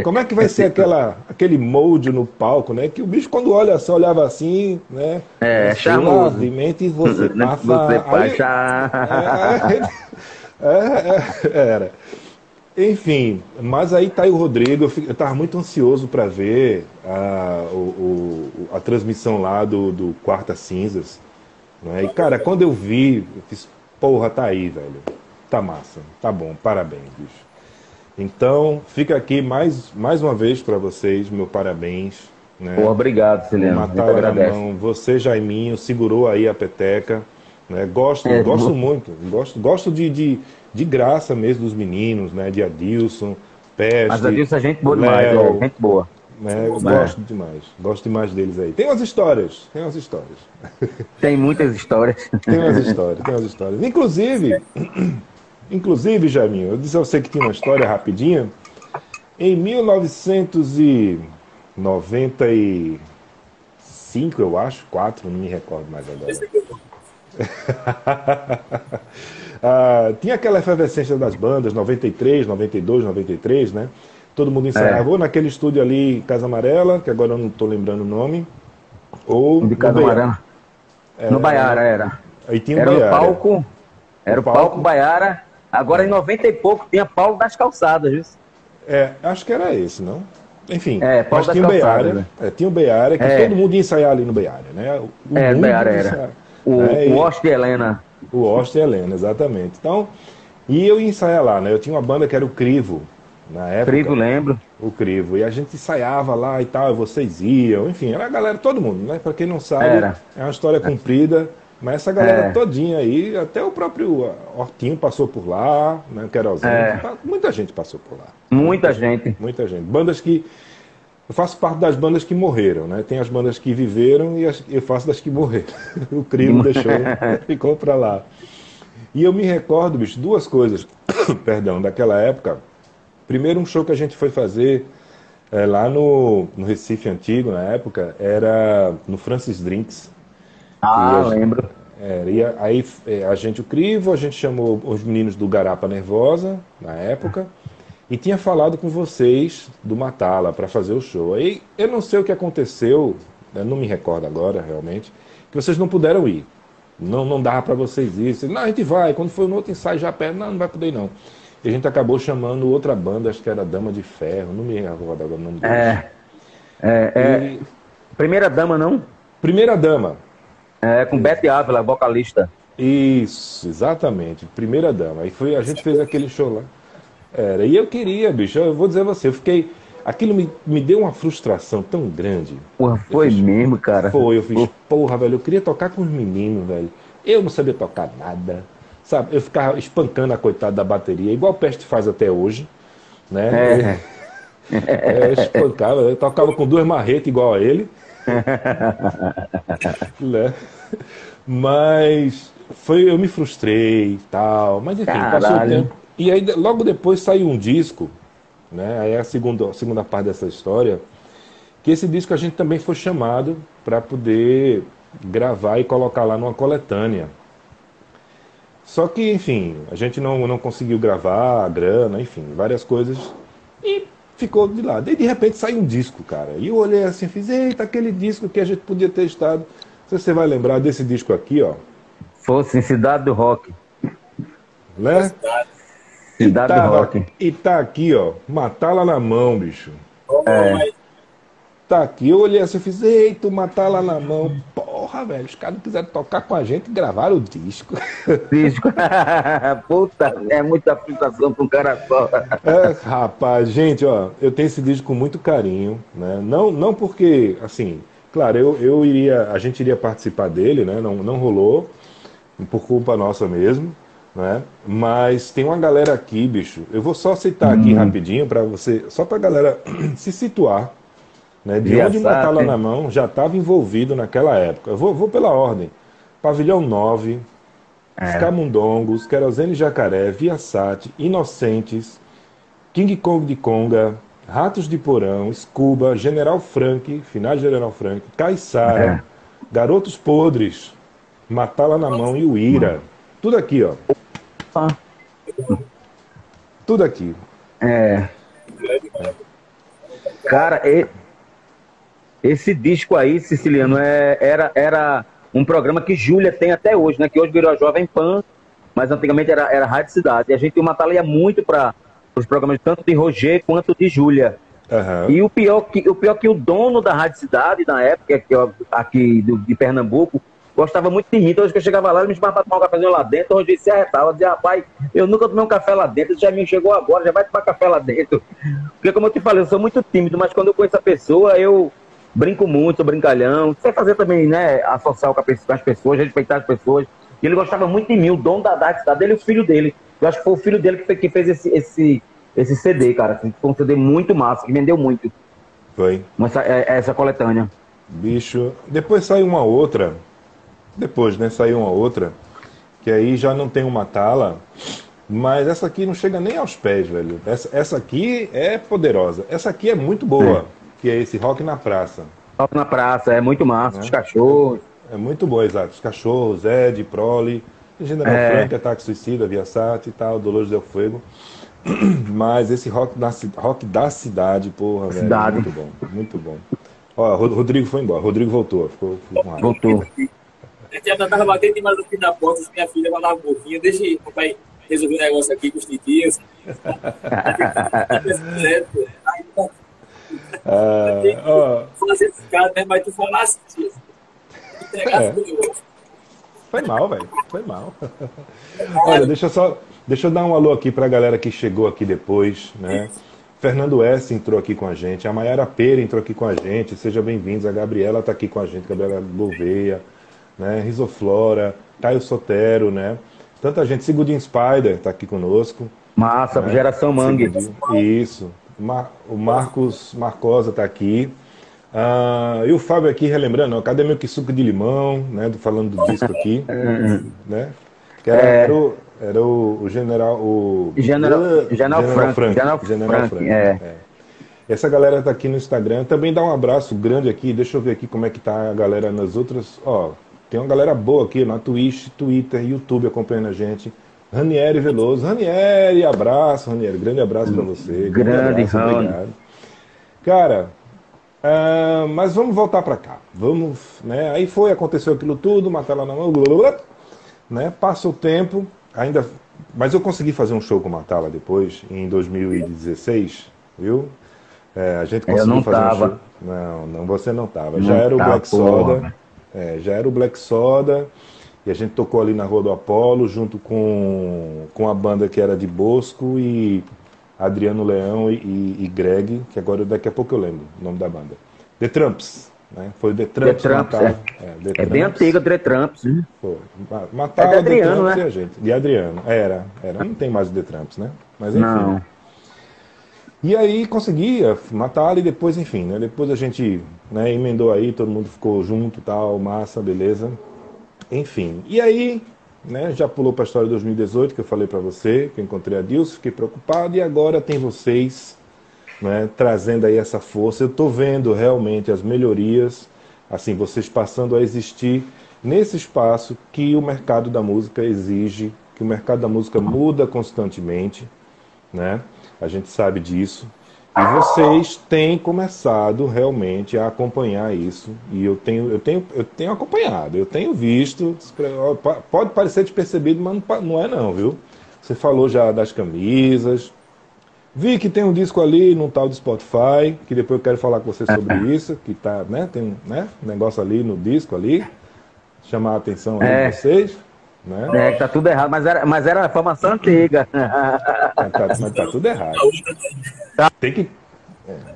Como é que vai ser aquela, aquele mojo no palco, né? Que o bicho, quando olha só, olhava assim, né? É, charmoso. Suavemente você passa... Você passa. é, é, é, era. Enfim, mas aí tá aí o Rodrigo. Eu, fi- eu tava muito ansioso para ver a, o, o- a transmissão lá do, do Quarta Cinzas. Né? E, cara, quando eu vi, eu fiz, porra, tá aí, velho. Tá massa. Tá bom, parabéns, bicho. Então, fica aqui mais, mais uma vez para vocês, meu parabéns. Né? Pô, obrigado, Sileno. Na agradeço. mão. Você, Jaiminho, segurou aí a peteca. Né? Gosto, É, gosto muito. Gosto, gosto de, de, de graça mesmo dos meninos, né? De Adilson, Peste. Mas Adilson é gente boa demais, Léo, é, gente boa. né? Eu. Gosto demais. Gosto demais deles aí. Tem umas histórias. Tem umas histórias. Tem muitas histórias. Tem umas histórias. Tem umas histórias. Inclusive, inclusive, Jaiminho, eu disse a você que tinha uma história rapidinha. Em 1995, eu acho, 4, não me recordo mais agora. Ah, tinha aquela efervescência das bandas, 93, 92, 93, né? Todo mundo ensaiava ou naquele estúdio ali, Casa Amarela, que agora eu não estou lembrando o nome, ou De Casa no Baiara. Amarela. No Baiara era. Aí tinha Era o Baiara. palco. Era o palco. palco Baiara. Agora em 90 e pouco tinha Paulo das Calçadas, viu? É, acho que era esse, não? Enfim, É, Paulo mas das tinha o Calçadas, Beiara, né? é, tinha o Beiara, que É. todo mundo ia ensaiar ali no Beiara, né? O É, mundo Beiara ia era. ensaiar, O, né? o E- Oste Helena. O Oste e Helena, exatamente. Então, e eu ia ensaiar lá, né? Eu tinha uma banda que era o Crivo, na época. Frigo, lembro. O Crivo. E a gente ensaiava lá e tal, e vocês iam, enfim, era a galera, todo mundo, né? Pra quem não sabe, Era. é uma história comprida, mas essa galera É. todinha aí, até o próprio Hortinho passou por lá, né? Querosene, É. muita gente passou por lá. Muita gente. Muita gente. Bandas que. Eu faço parte das bandas que morreram, né? Tem as bandas que viveram e as- eu faço das que morreram. O Crivo deixou, ficou pra lá. E eu me recordo, bicho, duas coisas, perdão, daquela época. Primeiro, um show que a gente foi fazer eh, lá no, no Recife Antigo, na época, era no Francis Drinks. Ah, E a- lembro. É, e aí a gente, o Crivo, a gente chamou os meninos do Garapa Nervosa, na época, e tinha falado com vocês do Matala para fazer o show. Aí eu não sei o que aconteceu, eu não me recordo agora realmente, que vocês não puderam ir. Não, não dava para vocês ir. Vocês, não, a gente vai. Quando foi no outro ensaio já perto, não, não vai poder ir não. E a gente acabou chamando outra banda, acho que era Dama de Ferro, não me recordo agora o nome deles. É. É, é. E- Primeira dama, não? Primeira Dama, É, com Beth Ávila, vocalista. Isso, exatamente. Primeira dama. Aí foi, a gente fez aquele show lá. Era. E eu queria, bicho, eu vou dizer a você, eu fiquei. Aquilo me, me deu uma frustração tão grande. Porra, foi mesmo, cara. Foi, eu fiz, porra, velho, eu queria tocar com os meninos, velho. Eu não sabia tocar nada. Sabe? Eu ficava espancando a coitada da bateria, igual o Peste faz até hoje. Né? É, eu espancava, eu tocava com duas marretas igual a ele. né? Mas foi, eu me frustrei e tal. Mas enfim, passou o Caralho. tempo. E aí logo depois saiu um disco, né? Aí é a segunda, a segunda parte dessa história. Que esse disco a gente também foi chamado para poder gravar e colocar lá numa coletânea. Só que, enfim, a gente não, não conseguiu gravar, a grana, enfim, várias coisas. E ficou de lado. E de repente saiu um disco, cara. E eu olhei assim e fiz, eita, aquele disco que a gente podia ter estado. Se você vai lembrar desse disco aqui, ó. Fosse em Cidade do Rock. Né? Cidade do Tava- Rock. e tá aqui, ó. Matá-la na mão, bicho. É. Tá aqui. Eu olhei assim e fiz, eita, matá-la na mão. Porra, velho, os caras não quiseram tocar com a gente e gravaram o disco. Disco. Puta, é muita frustração pra um cara só. É, rapaz, gente, ó, eu tenho esse disco com muito carinho, né? Não, não porque, assim, claro, eu, eu iria, a gente iria participar dele, né? Não, não rolou, por culpa nossa mesmo. né? Mas tem uma galera aqui, bicho. Eu vou só citar aqui rapidinho para você, só para galera se situar, né? De Via onde Sat. Matala na mão já estava envolvido naquela época. Eu vou, vou pela ordem. Pavilhão 9, Os Camundongos, Querosene Jacaré, Viasat, Inocentes, King Kong de Conga, Ratos de Porão, Scuba, General Frank, Final General Frank, Caissara, Garotos Podres, Matala na Mão e o Ira. Tudo aqui, ó. Ah, Tudo aqui. É. Cara, e- esse disco aí, Siciliano, é- era, era um programa que Júlia tem até hoje, né? Que hoje virou a Jovem Pan, mas antigamente era, era Rádio Cidade. E a gente, o Matala ia muito para os programas tanto de Roger quanto de Júlia. Aham. E o pior, que, o pior que o dono da Rádio Cidade, na época, que aqui do- de Pernambuco, gostava muito de mim. Então, hoje que eu chegava lá, ele me chamava para tomar um cafezinho lá dentro. Hoje se arretava, dizia, rapaz, eu nunca tomei um café lá dentro. Já me chegou agora, já vai tomar café lá dentro. Porque, como eu te falei, eu sou muito tímido, mas quando eu conheço a pessoa, eu brinco muito, sou brincalhão. Sei fazer também, né, associar com com as pessoas, respeitar as pessoas. E ele gostava muito de mim, o dono da Rádio Cidade, ele e o filho dele. Eu acho que foi o filho dele que que fez esse, esse, esse CD, cara. Foi um CD muito massa, que vendeu muito. Foi. Essa, é- essa coletânea. Bicho. Depois saiu uma outra. Depois, né? Saiu uma outra. Que aí já não tem uma tala. Mas essa aqui não chega nem aos pés, velho. Essa, essa aqui é poderosa. Essa aqui é muito boa. Que é esse Rock na Praça. Toca na praça, é muito massa. Né? Os cachorros. É muito boa, exato. Os cachorros, Ed, Prole, General É. Frank, Ataque Suicida, Viasat e tal, Dolores del Fuego. Mas esse rock, na, rock da cidade, porra, velho, Cidade. muito bom, muito bom. Ó, Ro- Rodrigo foi embora, Rodrigo voltou, ficou, ficou com raiva. Voltou. Já tava batendo demais aqui na porta, assim, minha filha falava um pouquinho, deixa aí, papai resolver um negócio aqui com os titios. Aí, tá, Ah, ó, fazer esse cara, né? Mas tu falasse, entregasse É. Foi mal, velho. Foi mal. Olha, deixa eu só. Deixa eu dar um alô aqui pra galera que chegou aqui depois, né? Fernando S entrou aqui com a gente, a Mayara Pera entrou aqui com a gente, seja bem-vindos. A Gabriela tá aqui com a gente, Gabriela Gouveia, né? Risoflora, Caio Sotero, né? Tanta gente, Sigurdin Spider tá aqui conosco. Massa, né? geração mangue. Isso. Ma- o Marcos Marcosa tá aqui. Ah, e o Fábio aqui relembrando, ó, cadê meu que suco de limão, né? do- Falando do disco aqui, né? Que era, É. era, o, era o, o general, o General- Ah, General Frank, General Frank, é. Essa galera tá aqui no Instagram. Também dá um abraço grande aqui. Deixa eu ver aqui como é que tá a galera nas outras. Ó, tem uma galera boa aqui na Twitch, Twitter, YouTube acompanhando a gente. Ranieri Veloso. Ranieri, abraço, Ranieri. Grande abraço pra você. Grande, abraço, Rani. obrigado. Cara, ah, mas vamos voltar pra cá. Vamos, né? Aí foi, aconteceu aquilo tudo, matar lá na mão, blá, blá, blá, né? Passa o tempo, ainda. Mas eu consegui fazer um show com Matala depois, em 2016, viu? É, a gente Eu conseguiu não fazer um tava. show. Não, não, você não tava. Não já era o tava, Black porra. Soda. É, já era o Black Soda. E a gente tocou ali na Rua do Apolo, junto com, com a banda que era de Bosco e Adriano Leão e, e- e Greg, que agora daqui a pouco eu lembro o nome da banda. The Trumps, né? Foi o The Trumps. The Trumps, Matala. é. The É bem Trumps. antiga, Dre Trumps. né? Pô, ma- Matala, É de The Adriano, Trumps né? e a gente. De Adriano. Era, era. Não tem mais o The Trumps, né? Mas enfim. Não. E aí conseguia matar e depois, enfim, né? Depois a gente né, emendou aí, todo mundo ficou junto, tal, massa, beleza. Enfim. E aí, né, já pulou para a história de 2018 que eu falei para você, que eu encontrei a Dilson, fiquei preocupado e agora tem vocês, né, trazendo aí essa força. Eu tô vendo realmente as melhorias, assim, vocês passando a existir nesse espaço que o mercado da música exige, que o mercado da música muda constantemente, né? A gente sabe disso. E vocês têm começado realmente a acompanhar isso. E eu tenho, eu tenho, eu tenho acompanhado, eu tenho visto. Pode parecer despercebido, mas não é não, viu? Você falou já das camisas. Vi que tem um disco ali num tal de Spotify, que depois eu quero falar com você sobre isso, que tá, né? Tem um né, um negócio ali no disco ali. Chamar a atenção aí É. de vocês. Né? É, que tá tudo errado, mas era, mas era a formação antiga. Mas tá, mas tá tudo errado. Tem que. é.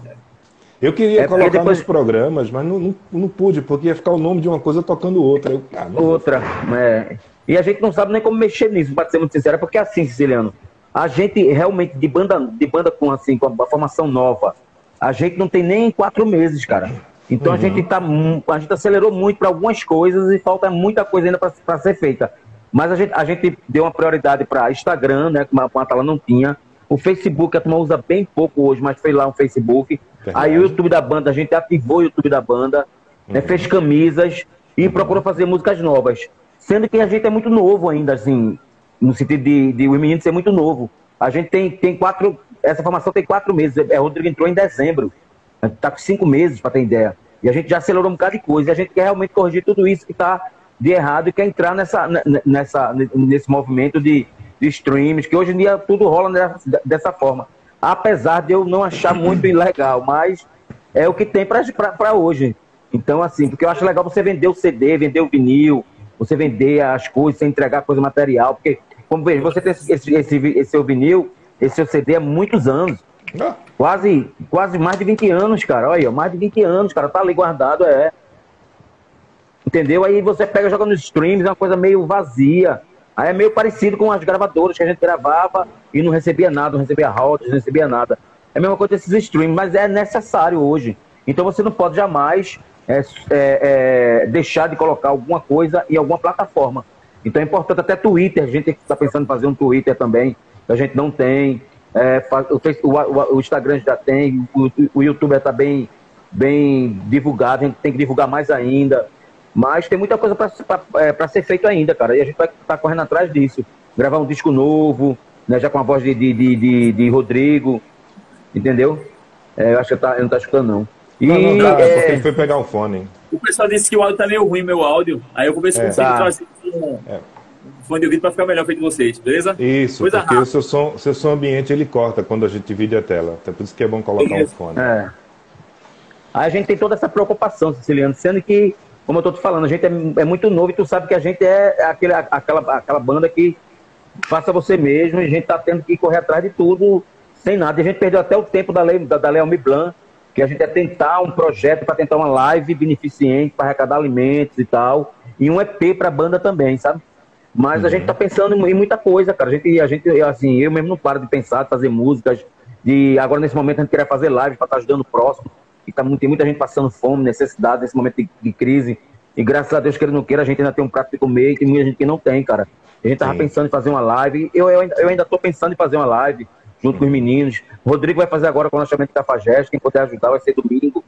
Eu queria É colocar depois- nos programas, mas não, não, não pude, porque ia ficar o nome de uma coisa tocando outra. Eu, ah. Outra, é. E a gente não sabe nem como mexer nisso, para ser muito sincero, porque é assim, Siciliano, a gente realmente, de banda, de banda com assim, com a formação nova, a gente não tem nem quatro meses, cara. Então a gente tá, a gente acelerou muito para algumas coisas e falta muita coisa ainda para ser feita. Mas a gente, a gente deu uma prioridade para Instagram, né, que a Matala não tinha. O Facebook a turma usa bem pouco hoje, mas fez lá um Facebook. Verdade. Aí o YouTube da banda, a gente ativou o YouTube da banda, né, fez camisas e procurou fazer músicas novas. Sendo que a gente é muito novo ainda, assim, no sentido de, de o menino ser muito novo. A gente tem, tem quatro. Essa formação tem quatro meses. É, Rodrigo entrou em dezembro. A gente tá com cinco meses, para ter ideia. E a gente já acelerou um bocado de coisa. E a gente quer realmente corrigir tudo isso que tá de errado e quer entrar nessa, ne- nessa, nesse movimento de, de streams, que hoje em dia tudo rola nessa- dessa forma. Apesar de eu não achar muito ilegal, mas é o que tem para hoje. Então, assim, porque eu acho legal você vender o CD, vender o vinil, você vender as coisas, você entregar coisa material. Porque, como veja, você tem esse, esse, esse, esse seu vinil, esse seu CD há muitos anos. Ah, Quase, quase mais de 20 anos, cara. Olha mais de 20 anos, cara. Tá ali guardado, é. Entendeu? Aí você pega joga nos streams, é uma coisa meio vazia. Aí é meio parecido com as gravadoras que a gente gravava e não recebia nada, não recebia royalties, não recebia nada. É a mesma coisa desses streams, mas é necessário hoje. Então você não pode jamais é, é, é, deixar de colocar alguma coisa em alguma plataforma. Então é importante até Twitter, a gente está pensando em fazer um Twitter também, que a gente não tem. É, o- o- o Instagram já tem, o, o YouTube está bem, bem divulgado, a gente tem que divulgar mais ainda. Mas tem muita coisa para ser feito ainda, cara. E a gente vai estar correndo atrás disso. Gravar um disco novo, né, já com a voz de, de, de, de- de Rodrigo, entendeu? É, eu acho que tá, eu não tá escutando, não. E, não, não, tá, é é, porque ele foi pegar o fone. O pessoal disse que o áudio tá meio ruim, meu áudio. Aí eu vou ver se É. consigo Tá. trazer um É. fone de ouvido pra ficar melhor feito de vocês, beleza? Isso, Coisa porque rápida. o seu som, seu som ambiente ele corta quando a gente divide a tela. Então por isso que é bom colocar um Isso. fone. É. Aí a gente tem toda essa preocupação, Siciliano, sendo que, como eu tô te falando, a gente é, é muito novo e tu sabe que a gente é aquele, aquela, aquela banda que faça você mesmo e a gente tá tendo que correr atrás de tudo sem nada. E a gente perdeu até o tempo da lei, da, da lei Blanc, que a gente é tentar um projeto para tentar uma live beneficente para arrecadar alimentos e tal, e um EP para a banda também, sabe? Mas a gente tá pensando em muita coisa, cara. A gente, a gente, assim, eu mesmo não paro de pensar, de fazer músicas. De agora nesse momento a gente queria fazer live para estar ajudando o próximo. E tá, tem muita gente passando fome, necessidade nesse momento de, de crise. E graças a Deus, queira ou não queira, a gente ainda tem um prato de comer e tem muita gente que não tem, cara. A gente tava Sim. pensando em fazer uma live. Eu, eu, ainda, eu ainda tô pensando em fazer uma live junto com os meninos. O Rodrigo vai fazer agora com o lançamento da Fagest. Quem puder ajudar vai ser domingo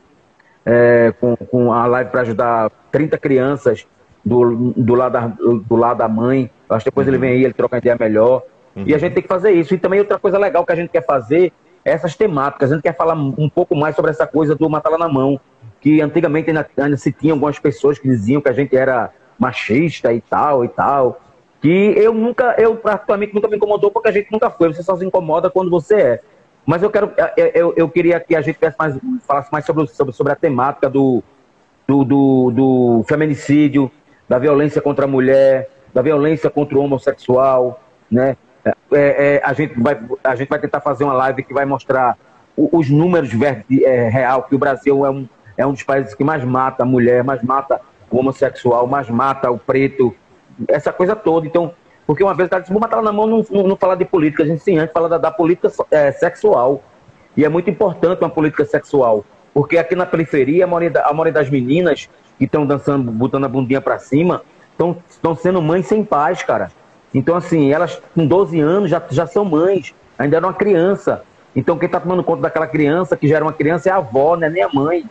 é, com, com a live para ajudar 30 crianças do, do, lado da, do lado da mãe. Eu acho que depois ele vem aí, ele troca uma ideia melhor. E a gente tem que fazer isso. E também outra coisa legal que a gente quer fazer essas temáticas. A gente quer falar um pouco mais sobre essa coisa do matar lá na mão. Que antigamente ainda, ainda se tinha algumas pessoas que diziam que a gente era machista e tal e tal. Que eu nunca, eu praticamente nunca me incomodou porque a gente nunca foi. Você só se incomoda quando você é. Mas eu quero, eu, eu, eu queria que a gente mais, falasse mais sobre, sobre, sobre a temática do, do, do, do feminicídio, da violência contra a mulher, da violência contra o homossexual, né? É, é, a, gente vai, a gente vai tentar fazer uma live que vai mostrar o- os números ver, é, real, que o Brasil é um, é um dos países que mais mata a mulher, mais mata o homossexual, mais mata o preto, essa coisa toda. Então, porque uma vez, cara, se vou matar na mão, não, não, não falar de política, a gente sim, antes fala da, da política é, sexual. E é muito importante uma política sexual. Porque aqui na periferia, a maioria, da- a maioria das meninas que estão dançando, botando a bundinha pra cima, estão sendo mães sem paz, cara. Então, assim, elas com 12 anos já, já são mães, ainda era uma criança. Então, quem tá tomando conta daquela criança, que já era uma criança, é a avó, né? nem a mãe.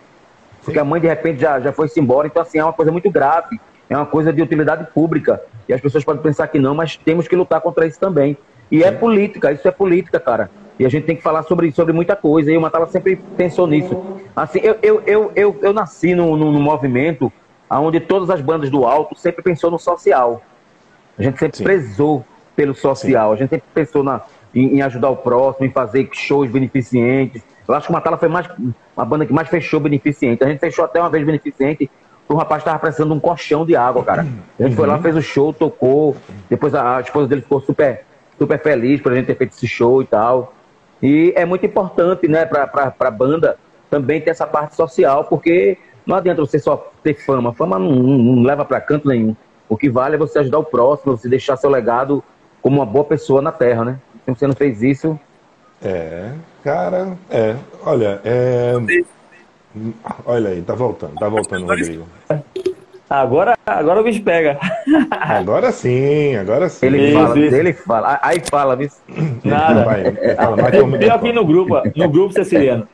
Porque a mãe, de repente, já, já foi-se embora. Então, assim, é uma coisa muito grave. É uma coisa de utilidade pública. E as pessoas podem pensar que não, mas temos que lutar contra isso também. E é política, isso é política, cara. E a gente tem que falar sobre, sobre muita coisa. E o Matala sempre pensou nisso. Assim, eu, eu, eu, eu, eu nasci num, num num movimento onde todas as bandas do alto sempre pensou no social. A gente sempre Sim. prezou pelo social. A gente sempre pensou na, em, em ajudar o próximo, em fazer shows beneficentes. Eu acho que o Matala foi mais, uma banda que mais fechou beneficente. A gente fechou até uma vez beneficente. O rapaz estava precisando de um colchão de água, cara. A gente foi lá, fez o show, tocou. Depois a, a esposa dele ficou super, super feliz por a gente ter feito esse show e tal. E é muito importante, né, pra, pra, pra banda também ter essa parte social, porque não adianta você só ter fama. Fama não, não, não leva para canto nenhum. O que vale é você ajudar o próximo, você deixar seu legado como uma boa pessoa na Terra, né? Se você não fez isso, É, cara, é. Olha, é. Olha aí, tá voltando, tá voltando, Rodrigo. Agora, agora o bicho pega. Agora sim, agora sim. ele Isso, fala, isso. ele fala. Aí fala, viu? Nada. Vai, fala, mais Eu, aqui no grupo, no grupo Ceciliano,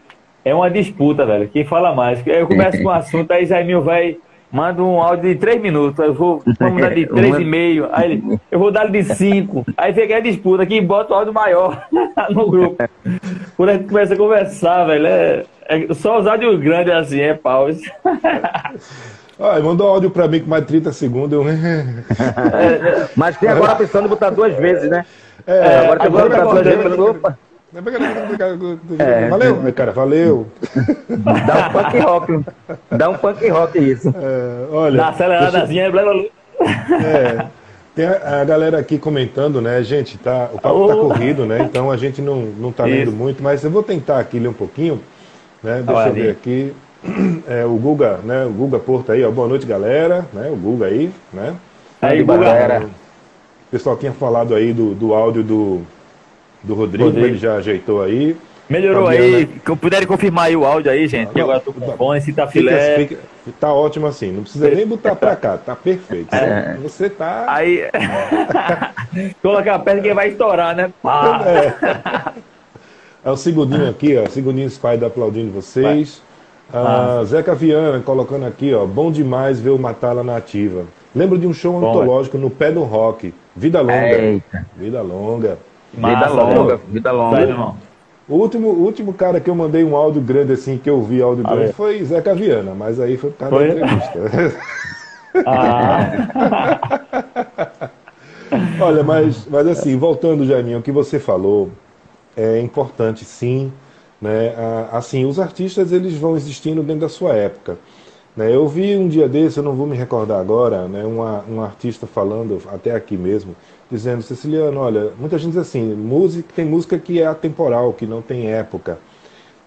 é uma disputa, velho. Quem fala mais? Aí Eu começo com um assunto, aí Jaimil vai, manda um áudio de 3 minutos. aí Eu vou, vamos dar de 3,5. Aí ele, eu vou dar de 5. Aí fica a disputa, quem bota o áudio maior no grupo. Quando a gente começa a conversar, velho, é, é só os áudios grandes assim, é pau. Ah, mandou áudio pra mim com mais de 30 segundos. Eu... Mas tem agora a opção de botar duas vezes, né? É, agora tem a opção de botar duas vezes. Opa, É. Valeu, cara, valeu. dá um punk rock. Dá um punk rock isso. É, olha, Na aceleradazinha, blá, blá, blá. é, tem a, a galera aqui comentando, né, gente, tá, o papo tá Oh. corrido, né, então a gente não, não tá lendo Isso. muito, mas eu vou tentar aqui ler um pouquinho, né, deixa Olha eu ver ali. aqui, é, o Guga, né, o Guga Porto aí, ó, boa noite, galera, né, o Guga aí, né, Aí, Guga. Galera. o pessoal tinha falado aí do, do áudio do, do Rodrigo, Rodrigo. ele já ajeitou aí, Melhorou Fabiana. aí. Que puderem confirmar aí o áudio aí, gente. Que agora tô com fone, se tá Fica- filé. fica- tá ótimo assim, não precisa nem botar pra cá, tá perfeito, É. você tá... Aí. Coloca a perna que vai estourar, né? Pá. É o segundinho aqui, ó. Segundinho Spider aplaudindo vocês. Ah, Zeca Viana colocando aqui, ó. Bom demais ver o Matala na ativa. Lembro de um show Bom, antológico no pé do rock. Vida longa. Eita. Vida longa. Vida Massa, longa, viu? vida Sai, longa. irmão. O último, último cara que eu mandei um áudio grande assim, que eu vi áudio grande, ver. foi Zeca Viana, mas aí foi por causa Foi? da entrevista. Ah, Olha, mas, mas assim, voltando, Jaiminho, o que você falou é importante, sim. Né? Ah, Assim, os artistas eles vão existindo dentro da sua época. Né? Eu vi um dia desse, eu não vou me recordar agora, né? uma, um artista falando, até aqui mesmo, dizendo, Ceciliano, olha, muita gente diz assim, música, tem música que é atemporal, que não tem época.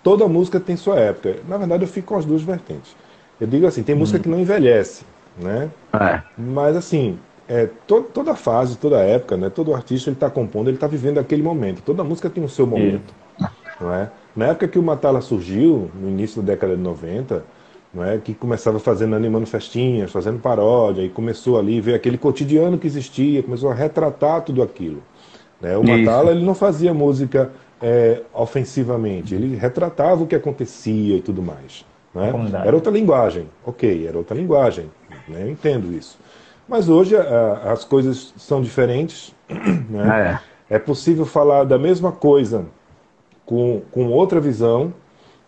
Toda música tem sua época. Na verdade, eu fico com as duas vertentes. Eu digo assim, tem música que não envelhece, né? É. Mas assim, é, to- toda fase, toda época, né, todo artista ele está compondo, ele está vivendo aquele momento. Toda música tem o seu momento. Não é? Na época que o Matala surgiu, no início da década de 90, não é? que começava fazendo, animando festinhas, fazendo paródia, e começou ali, ver aquele cotidiano que existia, começou a retratar tudo aquilo. Né? O Isso. Matala ele não fazia música é, ofensivamente, ele retratava o que acontecia e tudo mais. Né? Comunidade. Era outra linguagem, ok, era outra linguagem, né? eu entendo isso. Mas hoje a- as coisas são diferentes, né? é possível falar da mesma coisa com, com outra visão,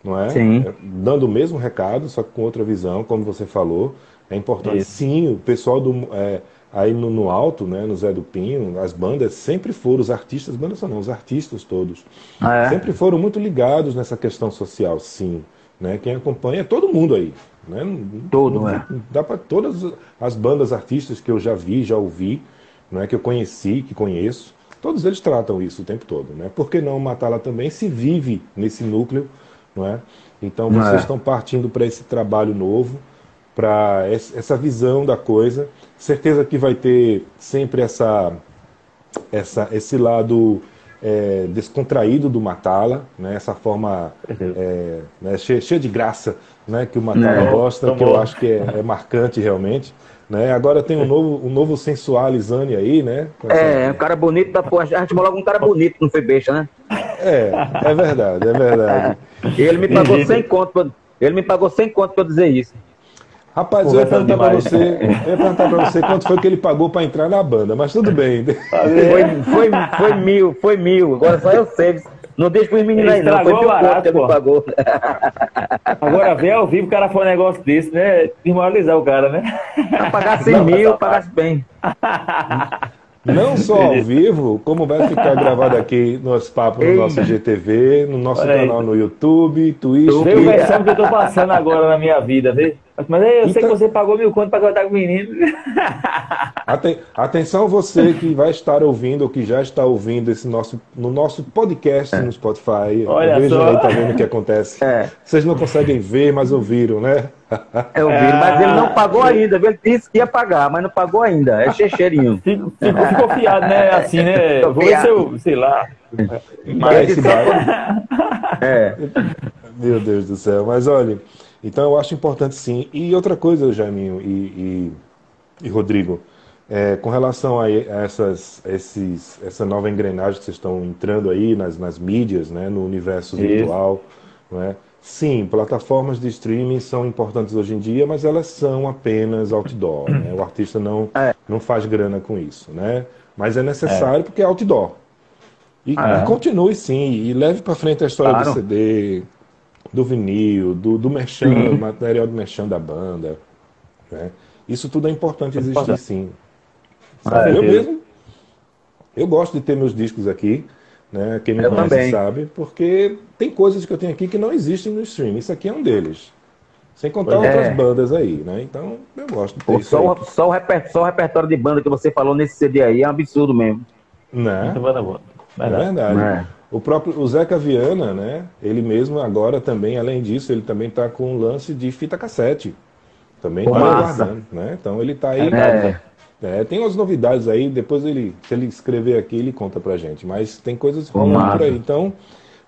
não é? Sim. É, Dando o mesmo recado, só que com outra visão, como você falou. É importante, Isso. sim, o pessoal do, é, aí no, no alto, né, no Zé do Pinho, as bandas sempre foram, os artistas, bandas não, os artistas todos, Ah, é? sempre foram muito ligados nessa questão social, sim. Né? Quem acompanha é todo mundo aí. Né? Todo, não- é. Dá para todas as bandas artistas que eu já vi, já ouvi, não é que eu conheci, que conheço, todos eles tratam isso o tempo todo, né? Por que não matá-la também se vive nesse núcleo, não é? Então vocês é. estão partindo para esse trabalho novo, para essa visão da coisa. Certeza que vai ter sempre essa essa, esse lado é, descontraído do Matala, né? essa forma é, né, cheia, cheia de graça né? que o Matala É, gosta, que eu acho que é, é marcante realmente. Né? Agora tem um novo, um novo sensualizane aí, né? Essa- É, um cara bonito da porra. A gente falou logo um cara bonito, não foi beixa, né? é, é verdade, é verdade. E ele me pagou Entendi. 100 conto. Pra, ele me pagou 100 conto pra eu dizer isso. Rapaz, eu ia perguntar pra demais. você, eu ia perguntar pra você quanto foi que ele pagou para entrar na banda, mas tudo bem. Foi, foi, foi mil, foi mil. Agora só eu sei. Não deixa pros meninos aí, não. Foi mil barato, que pagou. agora vem ao vivo, o cara faz um negócio desse, né? Desmoralizar o cara, né? Pra pagar 100 mil, pagasse bem. Não só ao vivo, como vai ficar gravado aqui nos papos no nosso GTV, no nosso Olha aí. canal no YouTube, Twitch. Vê o versão que eu tô passando agora na minha vida, vê? Mas aí eu sei Então- que você pagou mil conto pra cantar com o menino. Aten- Atenção você que vai estar ouvindo ou que já está ouvindo esse nosso, no nosso podcast no Spotify. Olha Vejam só. aí, tá vendo o que acontece. É. Vocês não conseguem ver, mas ouviram, né? Eu vi, mas ele não pagou ainda. Ele disse que ia pagar, mas não pagou ainda. É checheirinho. Ficou, ficou, fiado, né? Assim, né? Vou ver se eu, sei lá. Mas, esse baile- É. Meu Deus do céu. Mas olha, então eu acho importante sim. E outra coisa, Jaiminho e, e, e Rodrigo, é, com relação a essas, esses, essa nova engrenagem que vocês estão entrando aí nas, nas mídias, né, no universo Isso. virtual, não é? Sim, plataformas de streaming são importantes hoje em dia, mas elas são apenas outdoor. Né? O artista não, É. não faz grana com isso, né? Mas é necessário porque é outdoor. E, Ah, é. e continue sim, e leve para frente a história Claro. do CD, do vinil, do, do merchan, material do merchan da banda. né? Isso tudo é importante existir importante. sim. Sabe? Eu certeza. mesmo, eu gosto de ter meus discos aqui, né? Quem me Eu conhece também. sabe, porque tem coisas que eu tenho aqui que não existem no stream. Isso aqui é um deles. Sem contar Pois é. outras bandas aí, né? Então, eu gosto de ter Pô, isso só, só, o reper- só o repertório de banda que você falou nesse CD aí é um absurdo mesmo. Né? Muito bom, bom. É Verdade. verdade. O próprio o Zeca Viana, né? Ele mesmo agora também, além disso, ele também está com um lance de fita cassete. Também tá massa. aguardando, né? Então ele está aí. É. É, tem umas novidades aí, depois ele, se ele escrever aqui, ele conta pra gente. Mas tem coisas rolando por aí. Então,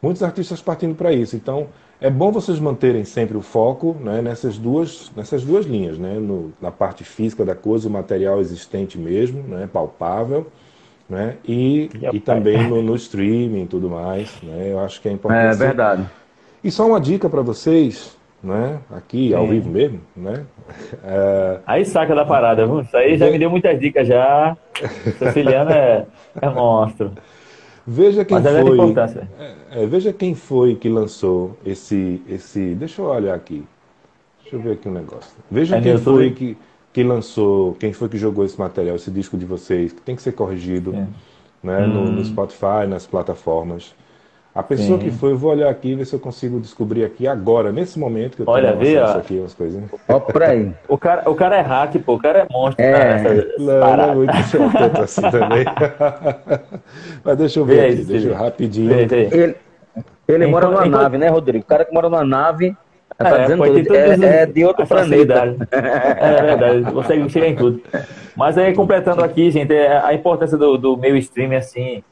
muitos artistas partindo para isso. Então, é bom vocês manterem sempre o foco né, nessas, duas, nessas duas linhas, né? No, na parte física da coisa, o material existente mesmo, né? Palpável. Né? E, E e também no, no streaming e tudo mais. Né? Eu acho que é importante. É verdade. E só uma dica para vocês, né? aqui ao Sim. vivo mesmo, né? É, Aí saca da parada, viu? Isso aí já me deu muitas dicas já. Siciliano é, é monstro. veja quem Mas é foi. importância. É, veja quem foi que lançou esse, esse. Deixa eu olhar aqui. Deixa eu ver aqui um negócio. Veja É quem foi que, que lançou, quem foi que jogou esse material, esse disco de vocês, que tem que ser corrigido Sim. né, no, Hum. no Spotify, nas plataformas. A pessoa Sim. que foi, eu vou olhar aqui, ver se eu consigo descobrir aqui agora, nesse momento que eu Olha, tenho vê, ó. aqui umas coisinhas. Ó, por aí. O cara, o cara é hack, pô. O cara é monstro. É. cara, nessas Não, não é muito chato assim também. Mas deixa eu ver Vê aí, aqui, deixa eu rapidinho. Vê, vê. Ele, ele mora numa enquanto- nave, né, Rodrigo? O cara que mora numa nave, tá É, dizendo tudo, é, é de outro planeta. É verdade, consegue chegar em tudo. Mas aí, completando aqui, gente, é, a importância do, do meio streaming, assim,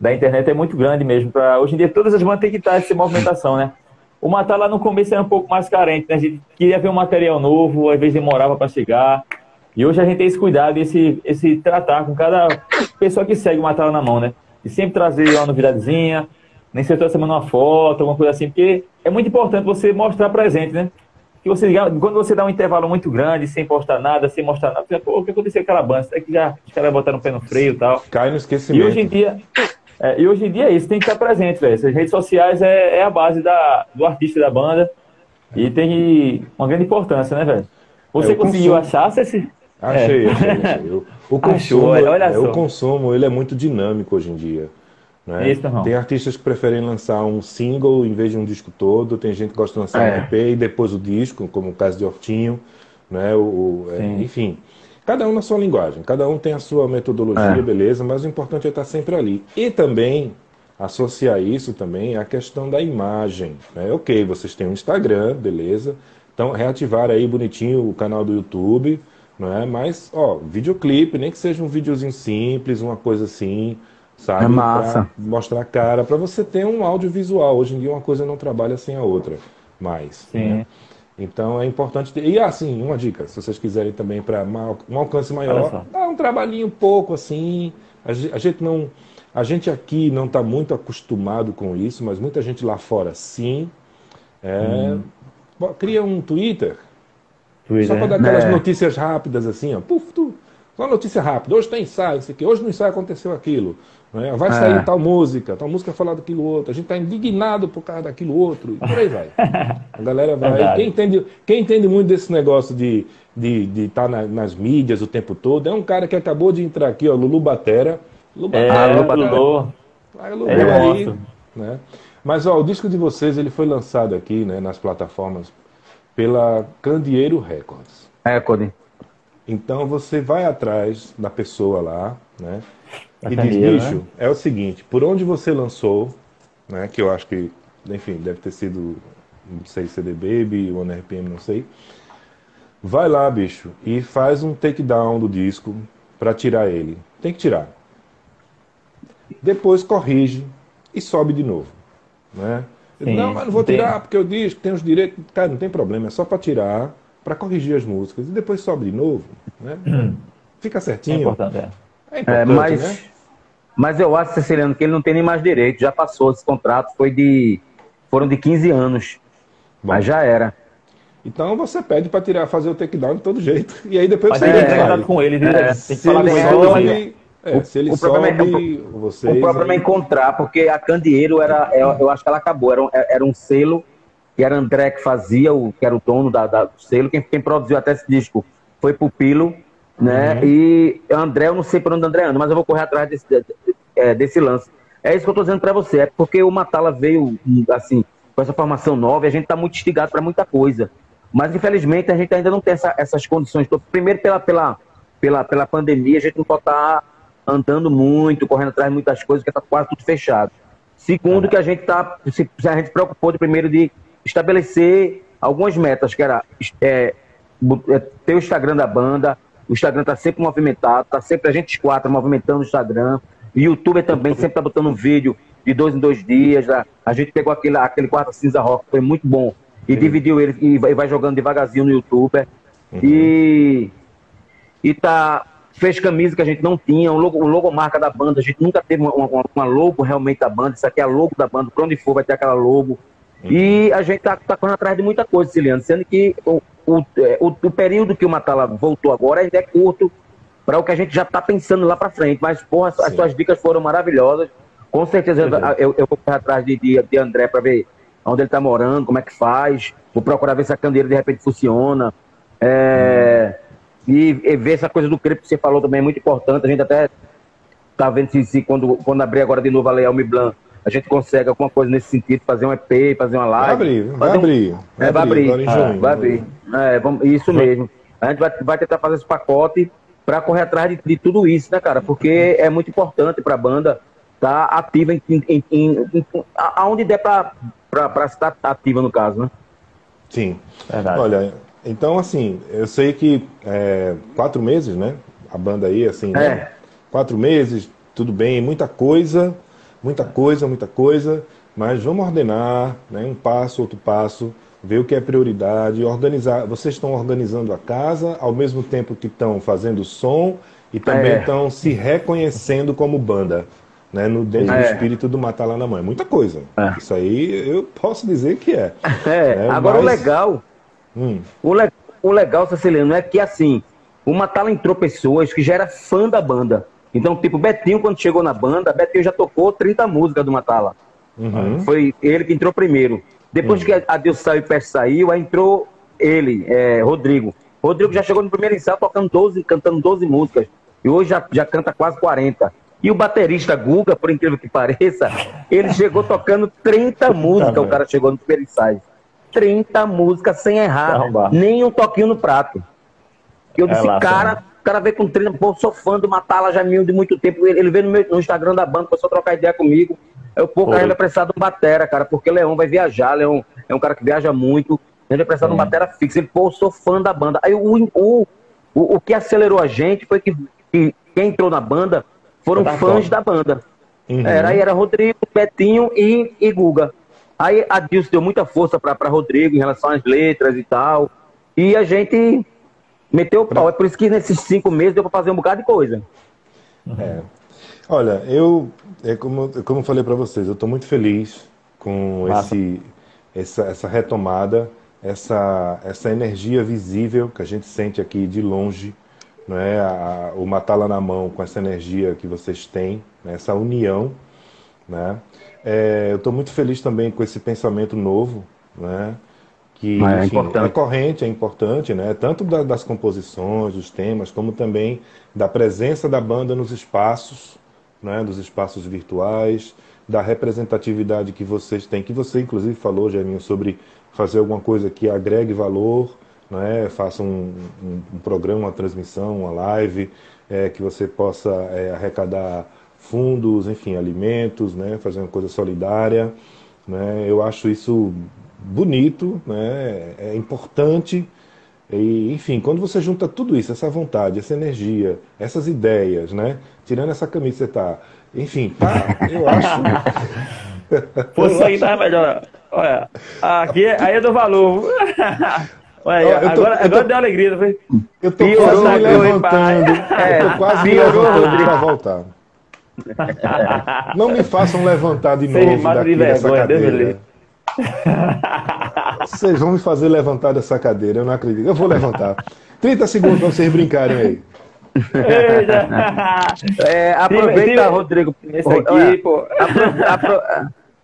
da internet é muito grande mesmo. Pra, hoje em dia, todas as bandas têm que estar essa movimentação, né? O Matar lá no começo era um pouco mais carente, né? A gente queria ver um material novo, às vezes demorava para chegar. E hoje a gente tem esse cuidado, esse, esse tratar com cada pessoa que segue o Matar na mão, né? E sempre trazer uma novidadezinha, nem ser toda semana uma foto, alguma coisa assim, porque é muito importante você mostrar presente, né? que você quando você dá um intervalo muito grande, sem postar nada, sem mostrar nada, você pô, o que aconteceu com aquela banda? Será que já os caras botaram o pé no freio e tal? Cai no E esquecimento. hoje em dia, é, e hoje em dia é isso, tem que estar presente, velho. Essas redes sociais é, é a base da, do artista da banda e tem uma grande importância, né, velho? Você É, conseguiu consumo. achar esse. Achei, achei, achei. O, o consumo, olha- olha é, só. o consumo ele é muito dinâmico hoje em dia. Né? Tem artistas que preferem lançar um single em vez de um disco todo, tem gente que gosta de lançar É. um EP e depois o disco, como o caso de Hortinho, né? o, o- é, enfim. Cada um na sua linguagem, cada um tem a sua metodologia, É. beleza, mas o importante é estar sempre ali. E também, associar isso também à questão da imagem. Né? Ok, vocês têm um Instagram, beleza, então reativar aí bonitinho o canal do YouTube, não é? Mas, ó, videoclipe, nem que seja um videozinho simples, uma coisa assim, sabe? É massa. Pra mostrar a cara, para você ter um audiovisual. Hoje em dia uma coisa não trabalha sem a outra, mais. Sim. né? Então é importante ter. E assim, uma dica, se vocês quiserem também para um alcance maior, dá um trabalhinho pouco assim. A ge- a gente não. A gente aqui não está muito acostumado com isso, mas muita gente lá fora sim. É, Hum. Cria um Twitter, Twitter, só para né? dar aquelas É. notícias rápidas assim, ó. Puf, tu, só notícia rápida. Hoje tem ensaio, isso aqui. Hoje no ensaio aconteceu aquilo. Né? Vai sair É. tal música, tal música falar daquilo outro. A gente está indignado por causa daquilo outro. E por aí vai. A galera vai. Quem entende, quem entende muito desse negócio de estar de, de tá na- nas mídias o tempo todo é um cara que acabou de entrar aqui, ó, Lulu Batera. Lulu É, Ah, o Lulu. Aí, Lulu é aí, né? Mas ó, o disco de vocês ele foi lançado aqui, né, nas plataformas pela Candeeiro Records. Recorde. Então você vai atrás da pessoa lá, né? E diz, bicho, né? é o seguinte, por onde você lançou, né? Que eu acho que, enfim, deve ter sido, não sei, CD Baby, One RPM, não sei. Vai lá, bicho, e faz um takedown do disco pra tirar ele. Tem que tirar. Depois corrige e sobe de novo, né? Sim, não, mas não vou tem- tirar porque eu disse que tem os direitos. Cara, não tem problema, é só pra tirar, pra corrigir as músicas e depois sobe de novo, né? Fica É certinho. importante, é. É É, mas, né? mas eu acho, Ceciliano, que ele não tem nem mais direito. Já passou esse contrato, foi de. Foram de 15 anos. Bom. Mas já era. Então você pede pra tirar, fazer o takedown de todo jeito. E aí depois Mas você tem que faz. contato com ele, viu? É, Tem que Se falar ele com ele. é, sobe, é, se ele o problema é- sobe, o- vocês... o problema é aí- encontrar, porque a Candeeiro era. Eu, eu acho que ela acabou. Era um, era um selo que era André que fazia, o, que era o dono da, da- do selo. Quem, quem produziu até esse disco foi Pupilo, né? Uhum. E André, eu não sei por onde André anda, mas eu vou correr atrás desse, de- é, desse lance. É isso que eu tô dizendo pra você, é porque o Matala veio, assim, com essa formação nova e a gente tá muito instigado pra muita coisa. Mas, infelizmente, a gente ainda não tem essa- essas condições. Primeiro, pela, pela, pela, pela pandemia, a gente não pode estar andando muito, correndo atrás de muitas coisas, porque tá quase tudo fechado. Segundo, que a gente tá, se, a gente preocupou de primeiro de estabelecer algumas metas, que era é, é, ter o Instagram da banda, o Instagram tá sempre movimentado, tá sempre a gente quatro movimentando o Instagram, o YouTube também sempre tá botando um vídeo de dois em dois dias, a, a gente pegou aquele, aquele quarto cinza rock, foi muito bom, e dividiu ele e vai, vai jogando devagarzinho no YouTube, e e tá fez camisa que a gente não tinha, um logo, um logomarca da banda, a gente nunca teve uma, uma, uma logo realmente da banda, isso aqui é a logo da banda, pra onde for vai ter aquela logo. E a gente tá, tá correndo atrás de muita coisa, Ciliano, sendo que o, o, é, o, o período que o Matala voltou agora ainda é curto para o que a gente já tá pensando lá para frente, mas porra, as, as Sim. suas dicas foram maravilhosas. Com certeza eu, eu, eu vou correr atrás de, de, de André para ver onde ele tá morando, como é que faz. Vou procurar ver se a candeira de repente funciona. É, e, e ver essa coisa do crepe que você falou também é muito importante. A gente até tá vendo se, se quando, quando abrir agora de novo a Lei Almi Blanc, a gente consegue alguma coisa nesse sentido, fazer um EP, fazer uma Vai live. abrir, vai fazer um- abrir. É, vai abrir. agora em Ah, junho. vai abrir. É, vamos, isso mesmo. A gente vai, vai tentar fazer esse pacote para correr atrás de, de tudo isso, né, cara? Porque é muito importante para a banda estar ativa em, em, em, em- aonde der para estar ativa, no caso, né? Sim. Verdade. Olha, então assim, eu sei que é, quatro meses, né? A banda aí, assim, né? É. Quatro meses, tudo bem, muita coisa, muita coisa, muita coisa, mas vamos ordenar, né? Um passo, outro passo, ver o que é prioridade, organizar. Vocês estão organizando a casa ao mesmo tempo que estão fazendo som e também É. estão se reconhecendo como banda. Né, no dentro do É. espírito do Matar Lá na Mãe. Muita coisa. É. Isso aí eu posso dizer que é. É, É, agora o mas- legal, Hum. o, le, o legal, Ceciliano, é que assim, o Matala entrou pessoas que já era fã da banda. Então, tipo, Betinho, quando chegou na banda, Betinho já tocou 30 músicas do Matala. Uhum. Foi ele que entrou primeiro. Depois que a Deus saiu e Peste saiu, aí entrou ele, é, Rodrigo. Rodrigo já chegou no primeiro ensaio tocando 12, cantando 12 músicas. E hoje já, já canta quase 40. E o baterista Guga, por incrível que pareça, ele chegou tocando 30 músicas, o cara chegou no primeiro ensaio. 30 músicas sem errar, Caramba. nem um toquinho no prato. Eu É disse, lá, cara, cara veio com 30, pô, sou fã do Matala já de muito tempo. Ele, ele veio no, meu, no Instagram da banda, começou a trocar ideia comigo. Eu, pô, cara, ele precisar de um batera, cara, porque Leão vai viajar, Leão é um cara que viaja muito, ele vai precisar de um batera fixo. Ele, pô, sou fã da banda. Aí o, o, o, o que acelerou a gente foi que, que quem entrou na banda foram Tá fãs bom. da banda. Uhum. Era, aí era Rodrigo, Betinho e, e Guga. Aí a Dilson deu muita força pra Rodrigo em relação às letras e tal. E a gente meteu o pau. É por isso que nesses cinco meses deu pra fazer um bocado de coisa. É. Olha, eu, é como, como eu falei para vocês, eu estou muito feliz com Massa. esse, essa, essa retomada, essa, essa energia visível que a gente sente aqui de longe, não é? A- o Matá-la na mão com essa energia que vocês têm, né? essa união, né? É, eu estou muito feliz também com esse pensamento novo, né? Que Ah, é enfim, importante. é corrente, é importante, né? Tanto da- das composições, dos temas, como também da presença da banda nos espaços, né? Dos espaços virtuais, da representatividade que vocês têm, que você inclusive falou, Jaiminho, sobre fazer alguma coisa que agregue valor, né? faça um, um, um programa, uma transmissão, uma live, é, que você possa é, arrecadar fundos, enfim, alimentos, né? fazer uma coisa solidária. Né? Eu acho isso bonito, né? é importante. E, enfim, quando você junta tudo isso, essa vontade, essa energia, essas ideias, né? Tirando essa camisa que você tá. Enfim, tá, eu acho. Fosse aí tava melhor. Olha, aqui é- aí é do valor. Olha, eu tô- agora, tô- agora deu alegria, não foi? Eu tô quase me levantando. pai? Eu tô quase me piorou, levantando Rodrigo. para voltar. Não me façam levantar de Sem novo de daqui dessa vergonha, Deus me cadeira. Vocês vão me fazer levantar dessa cadeira, eu não acredito. Eu vou levantar. 30 segundos para vocês brincarem aí. É, aproveita, Rodrigo. Esse aqui, pô. apro- apro-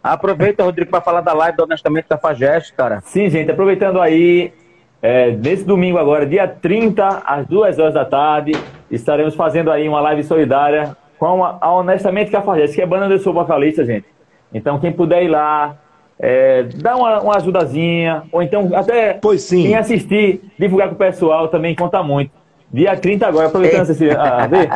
aproveita, Rodrigo, para falar da live do Honestamente da Fageste, cara. Sim, gente, aproveitando aí, é, nesse domingo agora, dia 30, às 2 horas da tarde, estaremos fazendo aí uma live solidária com a, a Honestamente Cafajeste, que é a banda do Sou Vocalista, gente. Então, quem puder ir lá, é, dá uma, uma ajudazinha, ou então até Pois sim. quem assistir, divulgar com o pessoal também conta muito. Dia 30 agora, aproveitando esse. Ah, vê?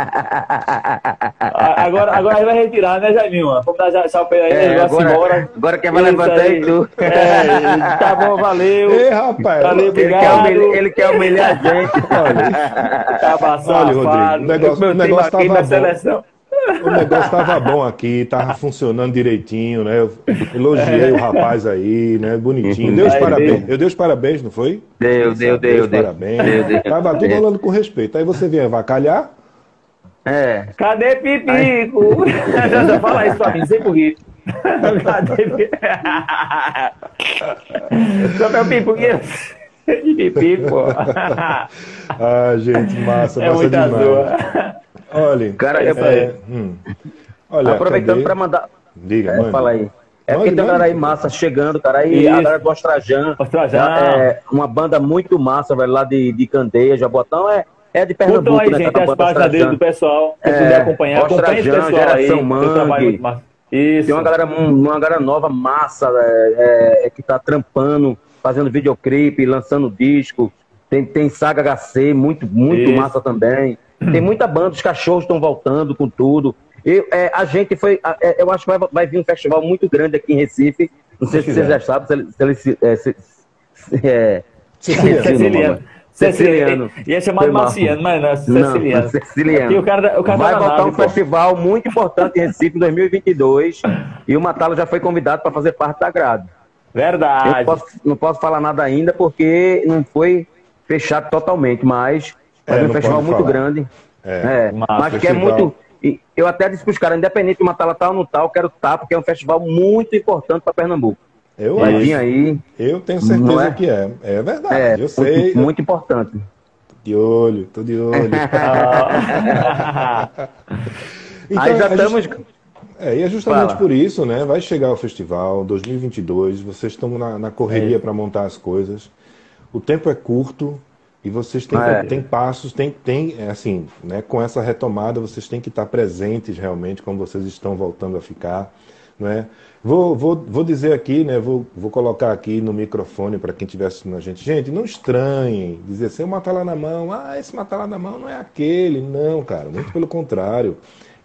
Agora, agora aí vai retirar, né, Jaiminho? Vamos dar já tchau pra ele, É, agora- embora. agora quem vai Isso levantar aí. é tu. É, tá bom, valeu. Ei, rapaz. Valeu, Ele quer, humilhar, ele quer humilhar a gente. Olha, safado. Rodrigo, o negócio- Meu o negócio tava na bom. seleção. O negócio tava bom aqui, tava funcionando direitinho, né? Eu elogiei o rapaz aí, né? Bonitinho. Deu os Aí, parabéns. deu. Eu dei os parabéns, não foi? Deu, deu, Deu deu, parabéns. Deu, deu. Tava tudo É. falando com respeito. Aí você vem avacalhar. É. Cadê Pipico? Fala isso pra mim, sem rir. Cadê Pipico? Só meu Pipico. Pipico, pô. Ah, gente, massa, É massa muita demais. zoa. Olha, Cara, é, falei- hum. Olha, Aproveitando para mandar. Diga, É, mano. fala aí. É porque tem uma galera aí massa chegando, cara. Aí Isso. a galera do Ostrajan. Ostrajan. É uma banda muito massa, velho, lá de, de Candeia, Jabotão. É, é de Pernambuco, Curtam aí, né? gente, tá as páginas dele do pessoal. Quem É, puder acompanhar, acompanha esse Ostrajan, pessoal aí. Geração Mangue. Isso. Tem uma galera, uma galera nova, massa, é, é, que tá trampando, fazendo videoclipe, lançando disco. Tem, tem Saga HC, muito, muito Isso. massa também. Tem muita banda, os cachorros estão voltando com tudo. Eu, é, a gente foi. é, eu acho que vai, vai vir um festival muito grande aqui em Recife. Não sei se vocês já sabem, se ele. Se se- é, se- se- é, Ceciliano. Ceciliano. Ceciliano. Ia chamar de. Marciano, mas não, Não, Ceciliano. Ceciliano. E o cara, o cara Vai nave, um pô. festival muito importante em Recife em 2022 e o Matalo já foi convidado para fazer parte da grade. Eu não Verdade. posso, não posso falar nada ainda porque não foi fechado totalmente, mas É, um festival muito falar. grande. É. É, mas que é festival. muito. Eu até disse para os caras, independente de Matala tal ou não tal, eu quero estar, porque é um festival muito importante para Pernambuco. Eu Vai vir acho. aí, Eu tenho certeza é? que é. É verdade. é eu sei. muito, muito importante. De olho, tô de olho. Então, aí já é estamos. just- É, e é justamente Fala. por isso, né? Vai chegar o festival 2022, vocês estão na, na correria É. para montar as coisas. O tempo é curto e vocês têm, É. têm passos, tem, tem é assim, né? Com essa retomada, vocês têm que estar presentes realmente, como vocês estão voltando a ficar, né? Vou, vou, vou dizer aqui, né? Vou, vou colocar aqui no microfone para quem estiver assistindo a gente. Gente, não estranhem dizer assim, eu matar lá na mão. Ah, esse matar lá na mão não é aquele. Não, cara, muito pelo contrário.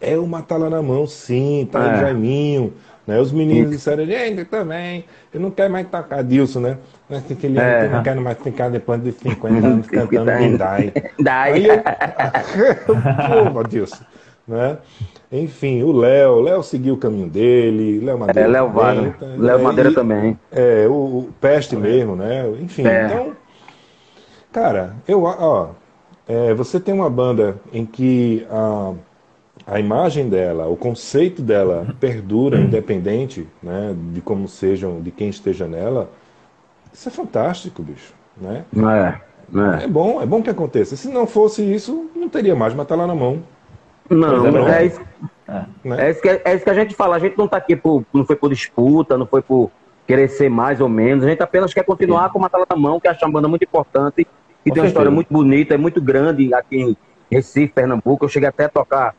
É o matar lá na mão, sim, tá É. Jaiminho. Né? Os meninos disseram, gente, também, eu não quero mais tocar Dilson, né? Mas É. que eu não quero mais ficar depois dos 50 anos cantando Aí eu. Pô, Dilson. Né? Enfim, o Léo, Léo seguiu o caminho dele, Léo Madeira. é, Léo Wagner. tá? Léo É, Madeira e- também. é, o, o Peste mesmo, né? Enfim, É. então. Cara, eu, ó, é, você tem uma banda em que a, a imagem dela, o conceito dela perdura, independente, né, de como sejam, de quem esteja nela. Isso é fantástico, bicho, né? É, é. É bom, é bom que aconteça. Se não fosse isso, não teria mais matar lá na mão, Não, é, é, não. isso, né? é, isso que, é isso que a gente fala. A gente não tá aqui por. Não foi por disputa, não foi por querer ser mais ou menos. A gente apenas quer continuar com uma tala na mão, que acho uma banda muito importante, que Com tem uma certeza. história muito bonita, é muito grande aqui em Recife, Pernambuco. Eu cheguei até a tocar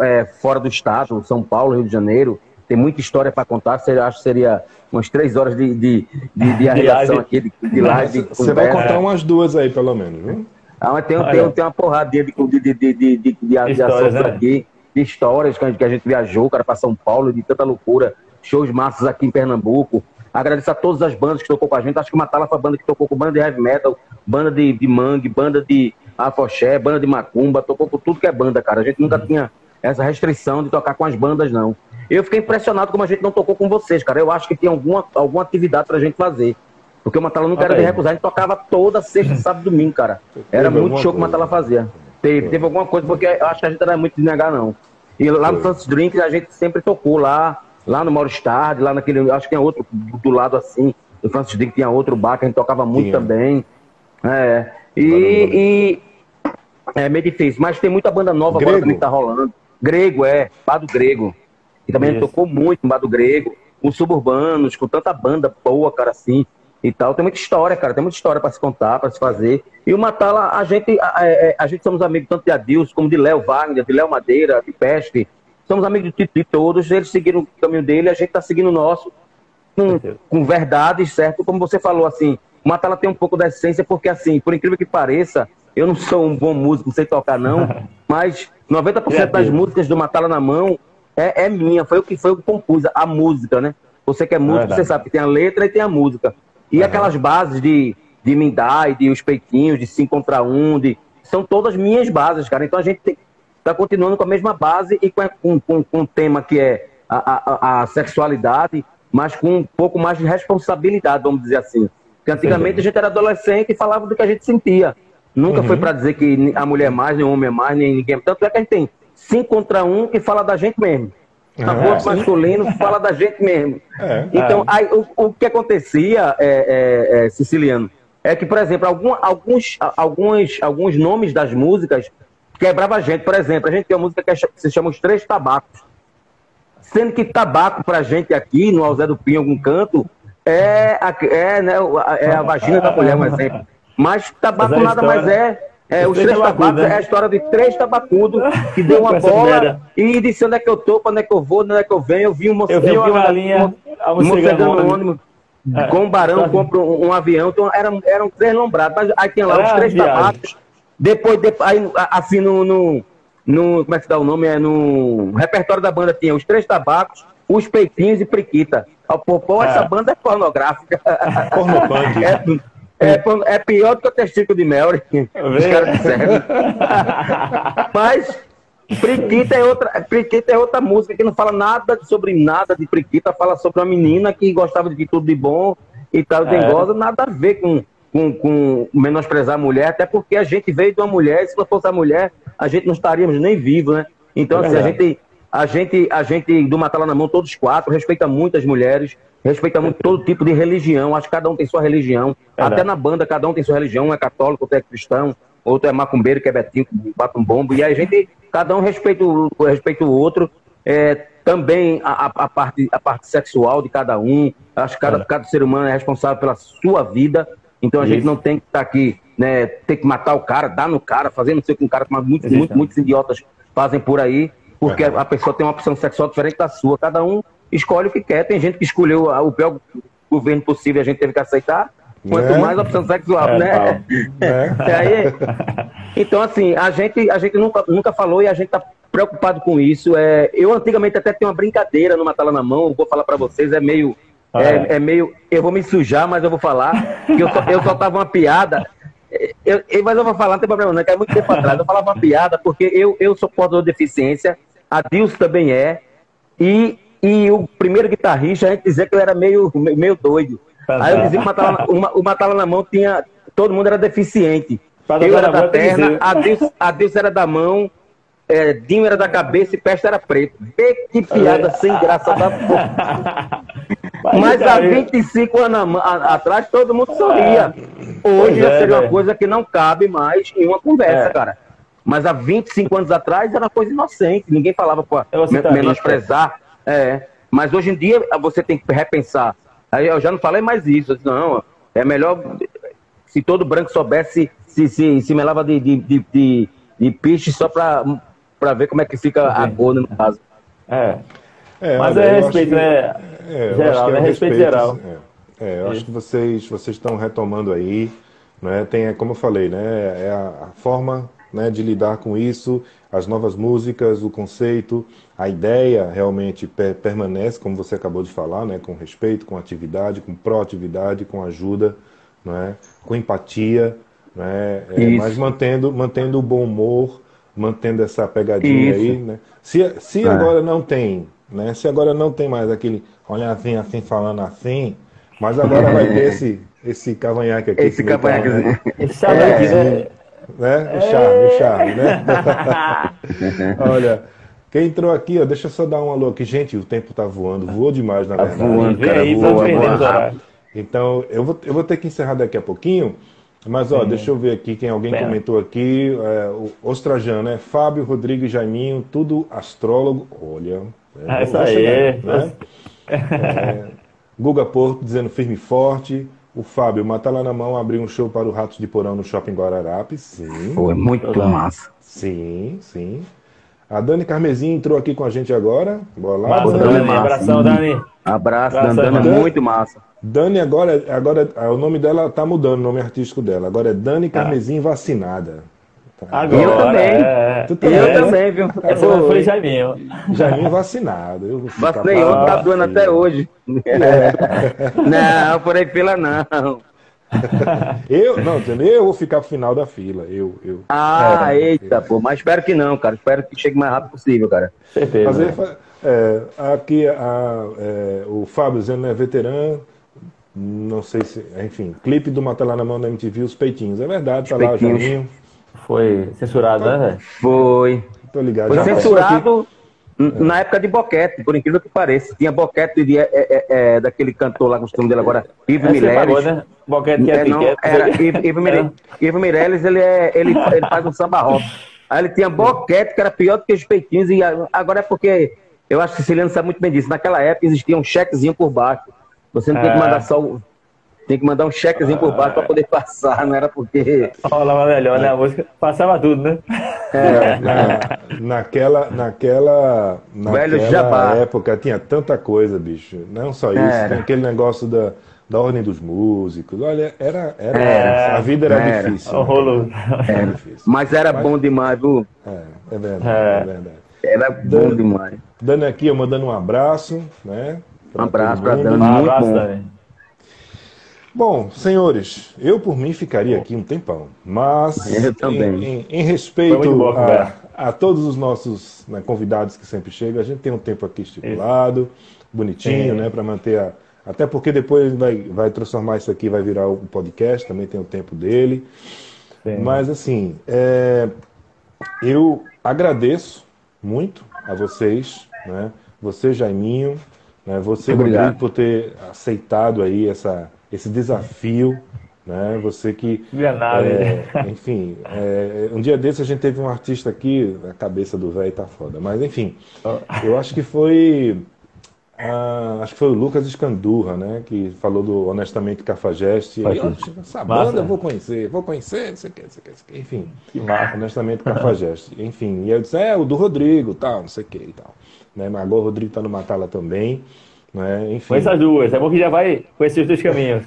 é, fora do estado, São Paulo, Rio de Janeiro. tem muita história para contar. Seria, acho que seria umas três horas de, de, de, de arreação live. aqui, de, de live. de Você vai contar umas duas aí, pelo menos, viu? Ah, mas tem, tem, tem uma porradinha de, de, de, de, de, de, assuntos né? aqui, de histórias que a, gente, que a gente viajou, cara, para São Paulo, de tanta loucura, shows massas aqui em Pernambuco. Agradeço a todas as bandas que tocou com a gente. Acho que o Matala foi a banda que tocou com banda de heavy metal, banda de, de mangue, banda de afoxé, banda de macumba, tocou com tudo que é banda, cara. A gente nunca tinha essa restrição de tocar com as bandas, não. Eu fiquei impressionado como a gente não tocou com vocês, cara. Eu acho que tinha alguma, alguma atividade pra gente fazer. Porque o Matala nunca era de recusar, a gente tocava toda sexta, sábado e domingo, cara. Era muito show que o. Matala fazia. Teve, teve alguma coisa, porque eu acho que a gente não era muito de negar, não. E lá no. Santos Drink a gente sempre tocou lá, lá no Mauro Stard, lá naquele, acho que tinha outro do do lado assim, do Francis Drink tinha outro bar que a gente tocava muito também. É. E, e é meio difícil, mas tem muita banda nova agora Grego? também que tá rolando. Grego, é, Bar do Grego. E também a Isso. tocou muito no Bar do Grego, os suburbanos, com tanta banda boa, cara, assim, e tal. Tem muita história, cara, tem muita história pra se contar, pra se fazer. E o Matala, a gente, a, é, a gente somos amigos tanto de Adilson, como de Léo Wagner, de Léo Madeira, de Pestre. Somos amigos de, de todos, eles seguiram o caminho dele, a gente tá seguindo o nosso com, com verdades, certo? Como você falou, assim, o Matala tem um pouco da essência, porque, assim, por incrível que pareça, eu não sou um bom músico, não sei tocar, não, mas 90% das Criativo. músicas do Matala na mão é, é minha, foi o que foi o que compus, a música, né? Você que é músico, Verdade. você sabe que tem a letra e tem a música. E aquelas bases de, de Mindai, de Os Peitinhos, de 5 contra 1, de, são todas minhas bases, cara. Então a gente tem, tá continuando com a mesma base e com, com, com, com um tema que é a, a, a sexualidade, mas com um pouco mais de responsabilidade, vamos dizer assim. Porque antigamente a gente era adolescente e falava do que a gente sentia. Nunca foi para dizer que a mulher é mais, nem o homem é mais, nem ninguém. Tanto é que a gente tem cinco contra um que fala da gente mesmo. Ah, Aborto sim. masculino fala da gente mesmo. É. Então, aí, o, o que acontecia, é, é, é, Siciliano, é que, por exemplo, algum- alguns, a- alguns, alguns nomes das músicas quebrava a gente. Por exemplo, a gente tem uma música que é se chama Os Três Tabacos. Sendo que tabaco pra gente aqui, no Alzé do Pinho, em algum canto, é a, é, né, a- é a vagina da mulher, um exemplo. Mas tabaco Mas nada mais é. É, Os três tabacos né? é a história de três tabacudos que deu uma bola merda. e disse onde é que eu tô, onde é que eu vou, onde é que eu venho. Eu vi um Eu vi uma galinha, um um ônibus. ônibus, com um barão, Tá. compra um, um avião. Então eram, eram três lombrados. Mas aí tinha lá Era os três viagem. tabacos. Depois, depois aí, assim, no, no, no- Como é que se dá o nome? É no repertório da banda tinha os três tabacos, os peitinhos e priquita. Ó, Pô, pô, essa É. banda é pornográfica. Pornopunk. É, é, é pior do que o testículo de Melry. Os caras disseram. Mas Priquita é outra, Priquita é outra música que não fala nada sobre nada de Priquita, fala sobre uma menina que gostava de tudo de bom e tal, É. dengosa, nada a ver com, com, com menosprezar a mulher, até porque a gente veio de uma mulher, e se não fosse a mulher, a gente não estaríamos nem vivos, né? Então, É assim, a gente, a gente, a gente do Matala na Mão, todos quatro, respeita muito as mulheres, respeita muito todo tipo de religião, acho que cada um tem sua religião, Verdade. até na banda, cada um tem sua religião, um é católico, outro é cristão, outro é macumbeiro, que é Betinho, que bate um bombo, e aí a gente, cada um respeita o, respeita o outro, é, também a, a- parte, a parte sexual de cada um, acho que cada, É. cada ser humano é responsável pela sua vida, então a gente Isso. não tem que estar aqui, né, ter que matar o cara, dar no cara, fazer não sei o que um cara, como muitos, muitos, muitos idiotas fazem por aí, porque Uhum. a pessoa tem uma opção sexual diferente da sua, cada um escolhe o que quer, tem gente que escolheu o pior governo possível, a gente teve que aceitar, quanto É. mais opção sexual, É, né? É. E aí, então, assim, a gente, a gente nunca, nunca falou e a gente tá preocupado com isso. É, eu antigamente até tinha uma brincadeira no Matala na Mão, vou falar pra vocês, é meio. Ah, é, é. é meio. Eu vou me sujar, mas eu vou falar. Que eu, só, eu soltava uma piada. Eu, eu- mas eu vou falar, não tem problema, não, que é muito tempo atrás. Eu falava uma piada, porque eu, eu sou portador de deficiência, a Dilson também é, e, e o primeiro guitarrista, a gente dizia que ele era meio, meio doido. Tá Aí eu dizia que na- o Ma- o Matala na mão tinha. Todo mundo era deficiente. Pra Eu era da perna, a Deus, a Deus era da mão, é, Dinho era da cabeça e Peste era preto. Vê que piada sem graça da porra. Mas há 25 anos atrás todo mundo sorria. Hoje é, seria uma velho. coisa que não cabe mais em uma conversa, É. cara. Mas há 25 anos atrás era uma coisa inocente, ninguém falava para tá menosprezar. É. Mas hoje em dia você tem que repensar. Aí eu já não falei mais isso. Disse, não, é melhor se todo branco soubesse se, se, se melava de, de, de, de, de piche só para ver como é que fica a cor, né, no caso. É. É, Mas olha, é respeito, que- né? É, eu Geral, acho que é né? um Respeito geral. É, É, eu acho que vocês vocês estão retomando aí, né? Tem, é como eu falei, né? É a, a forma, né, de lidar com isso, as novas músicas, o conceito, a ideia realmente per- permanece, como você acabou de falar, né? Com respeito, com atividade, com proatividade, com ajuda, né? Com empatia, né? É, mas mantendo mantendo o bom humor, mantendo essa pegadinha Isso. aí, né? Se, se É. agora não tem, né? Se agora não tem mais aquele olha assim, assim, falando assim, mas agora vai ter esse, esse cavanhaque aqui. Esse que nem tá, cavanhaquezinho. né? Esse sabe aqui, né? Né? O charme, o charme, né? Olha, quem entrou aqui, ó, deixa eu só dar um alô aqui. Gente, o tempo tá voando, voou demais, na Tá verdade. voando, cara, aí, voa, voa horários. Então, eu vou, eu vou ter que encerrar daqui a pouquinho, mas ó, deixa eu ver aqui quem alguém Bem. comentou aqui. É, o Ostrajano, né? Fábio, Rodrigo e Jaiminho, tudo astrólogo. Olha. Ah, isso aí. chegar, né? É, Guga Porto dizendo firme e forte. O Fábio, mata lá na mão, abriu um show para o Ratos de Porão no Shopping Guararapes. Sim. Foi muito Legal. massa. Sim, sim. A Dani Carmesim entrou aqui com a gente agora. Bora lá. Massa, Dani, Dani. massa. Abração, Dani. Abraço, Abraço, Dandana, Dani. muito massa. Dani agora, agora ah, o nome dela tá mudando, o nome artístico dela. Agora é Dani Carmesim vacinada. Tá. Agora. Eu também. É, Tu Eu também? também, viu? Essa não foi Jaiminho. Jaiminho vacinado. Eu vou ficar Vacinei ontem, tá doendo até hoje. Não, por aí fila não. Eu, não, eu vou ficar pro final da fila. Eu, eu. Ah, eita, pô, mas espero que não, cara. Espero que chegue o mais rápido possível, cara. Certeza. Fazer, fa- é, aqui a, é, o Fábio dizendo é veterano. Não sei se. Enfim, clipe do Mata lá na mão da MTV, os peitinhos. É verdade, tá lá o peitinhos. Foi censurado, né, velho? Foi. Tô ligado. Foi Já censurado na época de boquete, por incrível que pareça. Tinha boquete de, é, é, é, daquele cantor lá, costume dele agora, Ivo pagou, Mileles. né? Boquete que é É, não, piquete. era Ivo, Ivo, Ivo Meirelles, ele, é, ele, ele faz um samba rock. Aí ele tinha boquete, que era pior do que os peitinhos, e agora é porque, eu acho que o Siciliano sabe muito bem disso, naquela época existia um chequezinho por baixo. Você não tem que É. mandar só o... Tem que mandar um chequezinho por baixo para poder passar, não era porque... Rolava melhor, né? A música passava tudo, né? É, Na- naquela, naquela, Velho naquela jabá. época tinha tanta coisa, bicho. Não só isso, Era. tem aquele negócio da, da ordem dos músicos. Olha, era, era, Era. a vida era, Era. difícil. O rolo. Era difícil. mas era bom demais, viu? É, é verdade, É. é verdade. Era bom demais. Dando aqui, eu mandando um abraço, né? Um abraço pra. Dani. Um Muito abraço, bom. Dani. Bom, senhores, eu por mim ficaria aqui um tempão, mas Eu também. Em, em- em respeito a a, todos os nossos né, convidados que sempre chegam, a gente tem um tempo aqui estipulado, bonitinho, Sim. né, para manter a, até porque depois vai, vai transformar isso aqui, vai virar um podcast, também tem o tempo dele. Sim. Mas assim, é, eu agradeço muito a vocês, né? Você, Jaiminho, né? você, Obrigado. Rodrigo, por ter aceitado aí essa, esse desafio, né? Você que, é é, enfim, é, um dia desse a gente teve um artista aqui, a cabeça do velho tá foda, mas enfim, eu acho que foi ah, acho que foi o Lucas Escandurra, né? Que falou do Honestamente Cafajeste. Aí, Foi. "Oxe, essa banda eu vou conhecer, vou conhecer, não sei o que, não sei o que, não sei o que. Enfim, Que massa. Honestamente Cafajeste. Enfim, e eu disse, é, o do Rodrigo, tal, não sei o que e tal. Né? Mas agora o Rodrigo tá no Matala também. Né? Enfim, Conheça as duas. É bom que já vai conhecer os dois caminhos.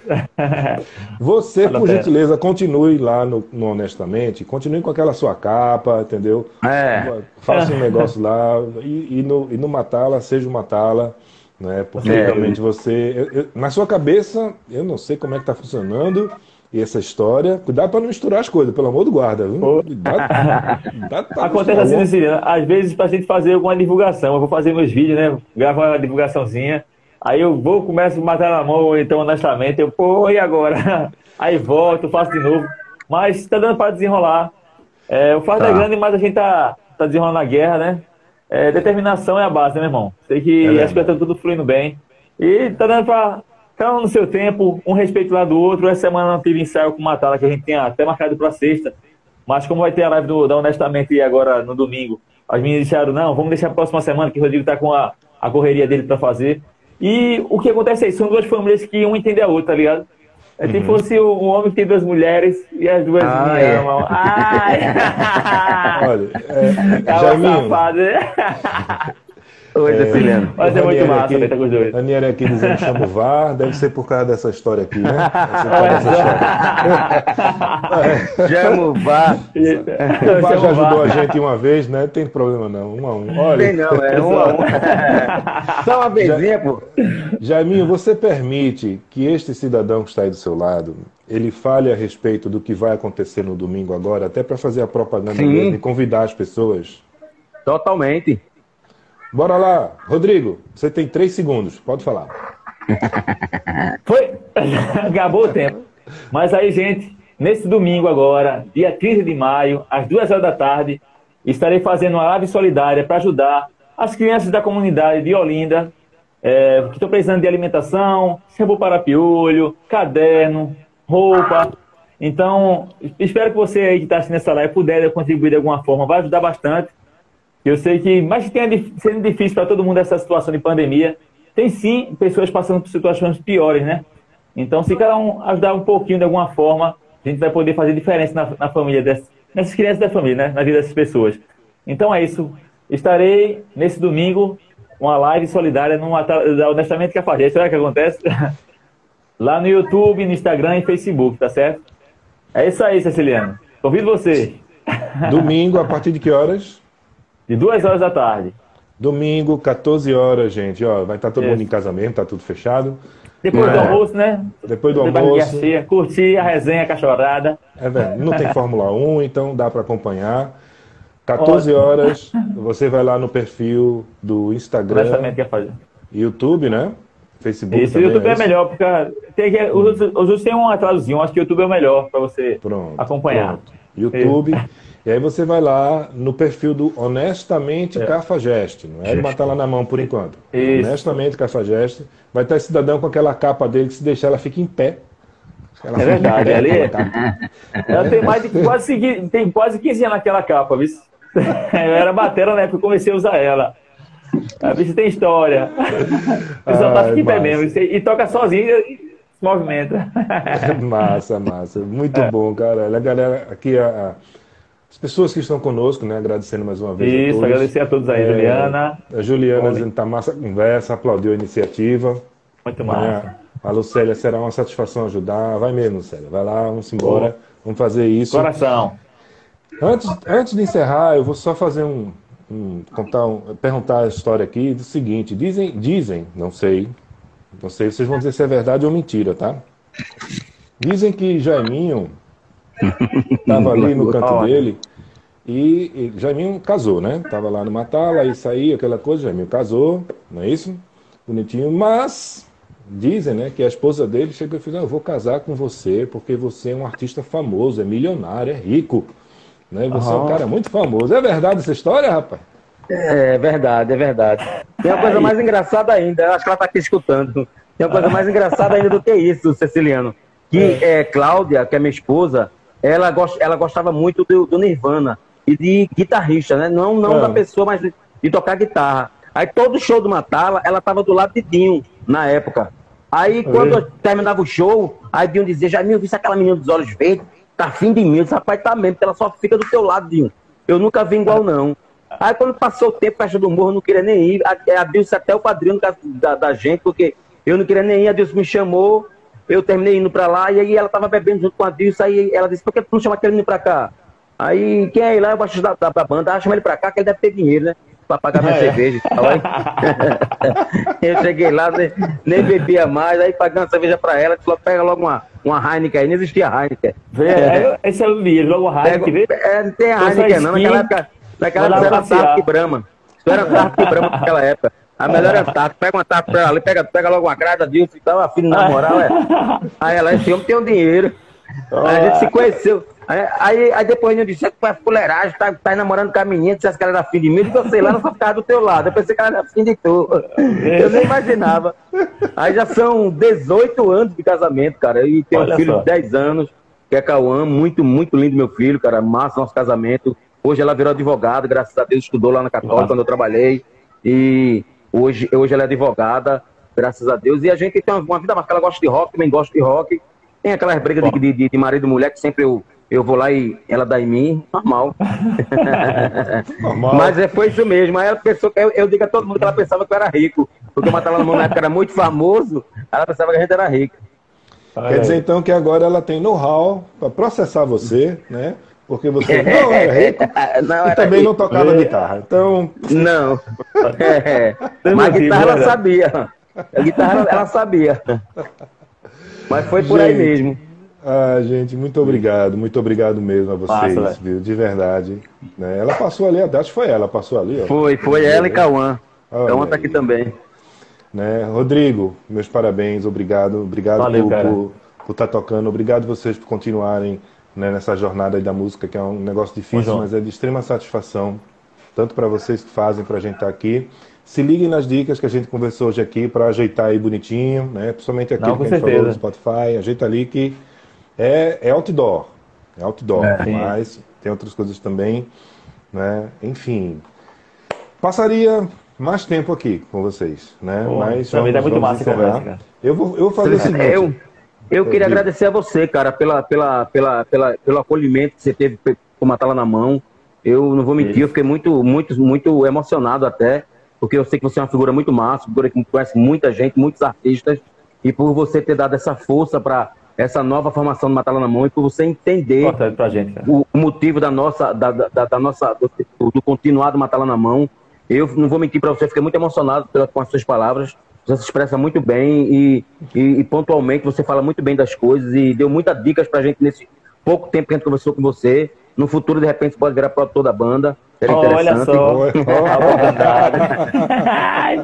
você, a por gentileza, continue lá no, no Honestamente, continue com aquela sua capa, entendeu? É. Faça um negócio lá e, e no, e no Matala, seja o Matala, né? Porque É. realmente você. eu- eu- na sua cabeça, eu não sei como é que tá funcionando e essa história. Cuidado para não misturar as coisas, pelo amor do guarda, viu? Cuidado, cuidado pra Acontece assim, o- Cirino? Às vezes, pra gente fazer alguma divulgação, eu vou fazer meus vídeos, né? Gravo uma divulgaçãozinha. Aí eu vou, começo a matar na mão, então honestamente, eu, pô, e agora? Aí volto, faço de novo. Mas tá dando para desenrolar. É, o fardo Tá. é grande, mas a gente tá, tá desenrolando a guerra, né? É, determinação é a base, né, meu irmão? Sei que verdade. as coisas estão tudo fluindo bem. E tá dando pra. Cada um no seu tempo, um respeito lá do outro. Essa semana não tive ensaio com Matala, que a gente tem até marcado pra sexta. Mas como vai ter a live do, da Honestamente agora no domingo, as meninas disseram, não, vamos deixar a próxima semana, que o Rodrigo tá com a, a correria dele pra fazer. E o que acontece é isso, são duas famílias que um entende a outra, tá ligado? É tipo fosse um homem que tem duas mulheres e as duas Ah, me é. amam. Ai! Olha, é, Tava Oi, Ceciliano. Mas é muito Daniela massa, aqui- tá com os dois. Daniela aqui dizendo que chama o VAR, deve ser por causa dessa história aqui, né? História. Chama o VAR. O VAR já ajudou a gente uma vez, né? Tem problema não, um a um. Olha, Tem não, é um a um. Só uma vezinha, pô. Jaiminho, você permite que este cidadão que está aí do seu lado, ele fale a respeito do que vai acontecer no domingo agora, até para fazer a propaganda Sim. dele e convidar as pessoas? Totalmente. Bora lá, Rodrigo, você tem três segundos, pode falar. Foi. Acabou o tempo. Mas aí, gente, nesse domingo agora, dia 15 de maio, às duas horas da tarde, estarei fazendo uma live solidária para ajudar as crianças da comunidade de Olinda é, que estão precisando de alimentação, shampoo para piolho, caderno, roupa. Então, espero que você aí que está assistindo essa live puder contribuir de alguma forma, vai ajudar bastante. Eu sei que, mas que tenha sendo difícil para todo mundo essa situação de pandemia, tem sim pessoas passando por situações piores, né? Então, se cada um ajudar um pouquinho de alguma forma, a gente vai poder fazer diferença na, na família dessas, nessas crianças da família, né? Na vida dessas pessoas. Então é isso. Estarei nesse domingo uma live solidária numa da honestamente cafajeste. Será que acontece? Lá no YouTube, no Instagram e Facebook, tá certo? É isso aí, Ceciliano. Convido você. Domingo, a partir de que horas? De duas horas da tarde. Domingo, 14 horas, gente. Ó, vai estar todo Isso. mundo em casa mesmo, tá tudo fechado. Depois do É. almoço, né? Depois do De barriguinha almoço. cheia, curtir a resenha, a cachorrada. É verdade. Não tem Fórmula 1, então dá para acompanhar. 14 Ótimo. horas, você vai lá no perfil do Instagram, YouTube, né? Facebook Isso, o YouTube é isso? melhor, porque tem que, os, outros- os outros têm um atrasozinho, acho que o YouTube é o melhor para você Pronto. acompanhar. pronto. YouTube. E aí você vai lá no perfil do Honestamente Cafajeste. Não é de matar lá na mão por enquanto. Isso. Honestamente Cafajeste. Vai estar esse cidadão com aquela capa dele que se deixar ela fica em pé. Ela É verdade, pé, ali-. Ela tem mais de quase, tem quase 15 anos naquela capa, viu? Eu era batera na época que comecei a usar ela. A bicha tem história. O pessoal tá Ai, em pé mesmo. E toca sozinho e se movimenta. massa, massa. Muito bom, cara. A galera aqui, a- a- as pessoas que estão conosco, né? Agradecendo mais uma vez. a Isso, todos. agradecer a todos aí, É, Juliana. A Juliana Olha. dizendo que tá massa a conversa, aplaudiu a iniciativa. Muito Né? massa. A Lucélia, será uma satisfação ajudar. Vai mesmo, Lucélia. Vai lá, vamos embora. Vamos fazer isso. Coração. Antes, antes de encerrar, eu vou só fazer um, um- contar um- perguntar a história aqui do seguinte. Dizem, dizem, não sei, não sei, vocês vão dizer se é verdade ou mentira, tá? Dizem que Jaiminho estava ali no canto Olha. dele e, e Jaiminho casou, né? Tava lá no Matala, aí saiu aquela coisa, Jaiminho casou, não é isso? Bonitinho, mas dizem, né, que a esposa dele chegou e falou, "Não, eu vou casar com você porque você é um artista famoso, é milionário, é rico, né? Você é um cara muito famoso. É verdade essa história, rapaz? É verdade, é verdade. Tem uma coisa mais engraçada ainda, acho que ela tá aqui escutando. Tem uma coisa mais engraçada ainda do que isso, Ceciliano. Que é, Cláudia, que é minha esposa, ela, gost, ela gostava muito do, do Nirvana e de guitarrista, né? Não, não É. da pessoa, mas de, de tocar guitarra. Aí todo show do Matala, ela tava do lado de Dinho, na época. Aí quando eu terminava o show, aí Dinho dizia, Jamil, viu aquela menina dos olhos verdes? Tá afim de mim. Eu disse, rapaz, tá mesmo, porque ela só fica do teu lado, Dinho. Eu nunca vi igual, não. Aí quando passou o tempo, Caixa do Morro, eu não queria nem ir. A, a Dilce até o padrinho da, da, da gente, porque eu não queria nem ir. A Dilce me chamou, eu terminei indo pra lá, e aí ela tava bebendo junto com a Dilce, aí ela disse, por que tu não chama aquele menino pra cá? Aí, quem é lá? Eu baixo da, da, da banda, ah, chama ele pra cá, que ele deve ter dinheiro, né? Pra pagar minha É. cerveja. e tal. Aí, eu cheguei lá, nem, nem bebia mais, aí pagando cerveja pra ela, falou, pega logo uma, uma Heineken aí, nem existia Heineken. Vê, aí, esse é o dinheiro, logo vê. Pega, é, não tem Essa Heineken não, naquela época, naquela época era e Brahma. Isso era e Brahma naquela época. A melhor é Antártica, pega uma Antártica pra ela ali, pega, pega logo uma grada disso e tal, a filha na moral, é. Aí ela, esse homem tem um dinheiro. Aí a gente se conheceu. Aí, aí, aí depois eu disse, é fuleiragem, tá, tá namorando com a menina, dissesse que ela era afim de mim, eu disse, sei lá, ela só ficava do teu lado. Eu pensei que ela era afim de tu. Eu nem imaginava. Aí já são 18 anos de casamento, cara. E tem um filho só. de 10 anos, que é Cauã, muito, muito lindo meu filho, cara. Massa nosso casamento. Hoje ela virou advogada, graças a Deus, estudou lá na Católica quando eu trabalhei. E hoje, hoje ela é advogada, graças a Deus. E a gente tem uma, vida marcada, ela gosta de rock, também gosta de rock. Tem aquelas brigas de, de, de marido e mulher que sempre eu, eu vou lá e ela dá em mim, normal. Normal. Mas é, foi isso mesmo. Aí ela pensou que eu, eu digo a todo mundo que ela pensava que eu era rico. Porque o Matala na época era muito famoso, ela pensava que a gente era rico. Quer dizer então que agora ela tem know-how para processar você, né? Porque você não era rico Não, e era também não rico. tocava guitarra. Então, Não. É. Mas a guitarra ela sabia. A guitarra ela- sabia. Mas foi por aí Gente. mesmo. ah, gente, muito obrigado, muito obrigado mesmo a vocês, velho. viu? De verdade. né? Ela passou ali, acho que foi ela, passou ali, ó. Foi, foi ela e Cauã. Olha Cauã tá aí. aqui também. né? Rodrigo, meus parabéns, obrigado, obrigado Valeu, por, cara. por, por estar tocando, obrigado vocês por continuarem né, nessa jornada aí da música, que é um negócio difícil, mas é de extrema satisfação, tanto para vocês que fazem, para a gente estar aqui. Se liguem nas dicas que a gente conversou hoje aqui para ajeitar aí bonitinho, né? Principalmente aquilo Não, que a gente falou certeza. do Spotify, ajeita ali que é, é outdoor, é outdoor, sim. mas tem outras coisas também, né? Enfim, passaria mais tempo aqui com vocês, né? Pô, Mas também tá muito massa a encerrar. conversa. Eu vou, eu vou fazer o seguinte. Eu, eu queria agradecer a você, cara, pela, pela, pela, pela, pelo acolhimento que você teve com uma tala na mão. Eu não vou mentir, eu fiquei muito, muito, muito emocionado até, porque eu sei que você é uma figura muito massa, figura que conhece muita gente, muitos artistas, e por você ter dado essa força para essa nova formação do Matala na Mão e por você entender gente, o, motivo da nossa, da, da, da nossa, do, do continuado Matala na Mão. Eu não vou mentir para você, fiquei muito emocionado com as suas palavras. Você se expressa muito bem e, e, e pontualmente você fala muito bem das coisas e deu muitas dicas pra gente nesse pouco tempo que a gente conversou com você. No futuro, de repente, você pode virar produtor da banda. Seria interessante. só, Olha. a oportunidade.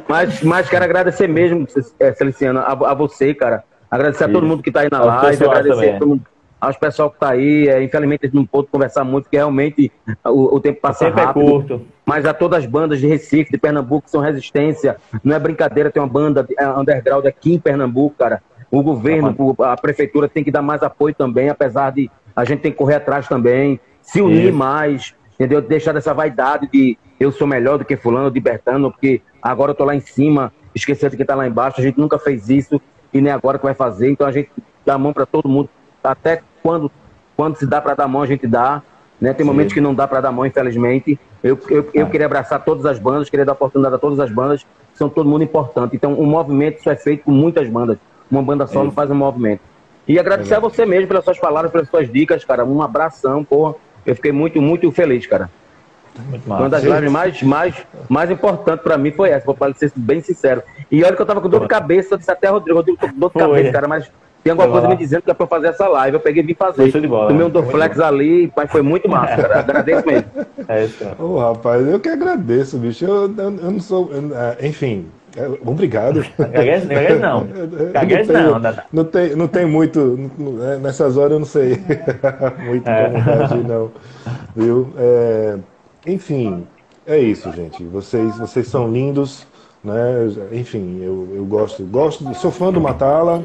Mas, mas quero agradecer mesmo, é, Celiciana, a, a você, cara. Agradecer a todo Isso. mundo que tá aí na live, agradecer também. a todo mundo, aos pessoal que tá aí. É, infelizmente, a gente não pôde conversar muito, porque realmente o, o tempo passa Sempre é rápido. curto. Mas a todas as bandas de Recife, de Pernambuco, que são resistência. Não é brincadeira ter uma banda é, underground aqui em Pernambuco, cara. O governo, a prefeitura tem que dar mais apoio também, apesar de a gente tem que correr atrás também, se unir Isso. mais, entendeu? Deixar dessa vaidade de eu sou melhor do que fulano, de Bertano, porque agora eu tô lá em cima, esquecendo que tá lá embaixo. A gente nunca fez isso e nem agora que vai fazer. Então a gente dá a mão para todo mundo, até quando, quando se dá para dar mão, a gente dá. Né? Tem momentos que não dá para dar mão, infelizmente. Eu, eu, eu queria abraçar todas as bandas, queria dar oportunidade a todas as bandas, são todo mundo importante. Então, um movimento só é feito com muitas bandas. Uma banda só não faz um movimento. E agradecer a você mesmo pelas suas palavras, pelas suas dicas, cara. Um abração, porra. Eu fiquei muito, muito feliz, cara. Muito Uma das lives mais, mais, mais importantes pra mim foi essa, vou ser bem sincero. E olha que eu tava com dor de cabeça, eu disse até Rodrigo, Rodrigo, tô com dor de cabeça, cara, mas tem alguma coisa me dizendo que é pra eu fazer essa live. Eu peguei e vim fazer. Show de bola, Tomei um? Dorflex ali, mas foi muito massa, cara. Agradeço mesmo. É isso, cara. Ô, rapaz, eu que agradeço, bicho. Eu, eu, eu não sou. eu- é, enfim, é, obrigado. Gaguez, gaguez não. Eu Gaguez tenho- não, Dada. Não tem, não tem muito. é, Nessas horas eu não sei muito É. como reagir, não. Viu? É, enfim, é isso, gente. Vocês, vocês são lindos, né? Enfim, eu, eu gosto, gosto, sou fã do Matala,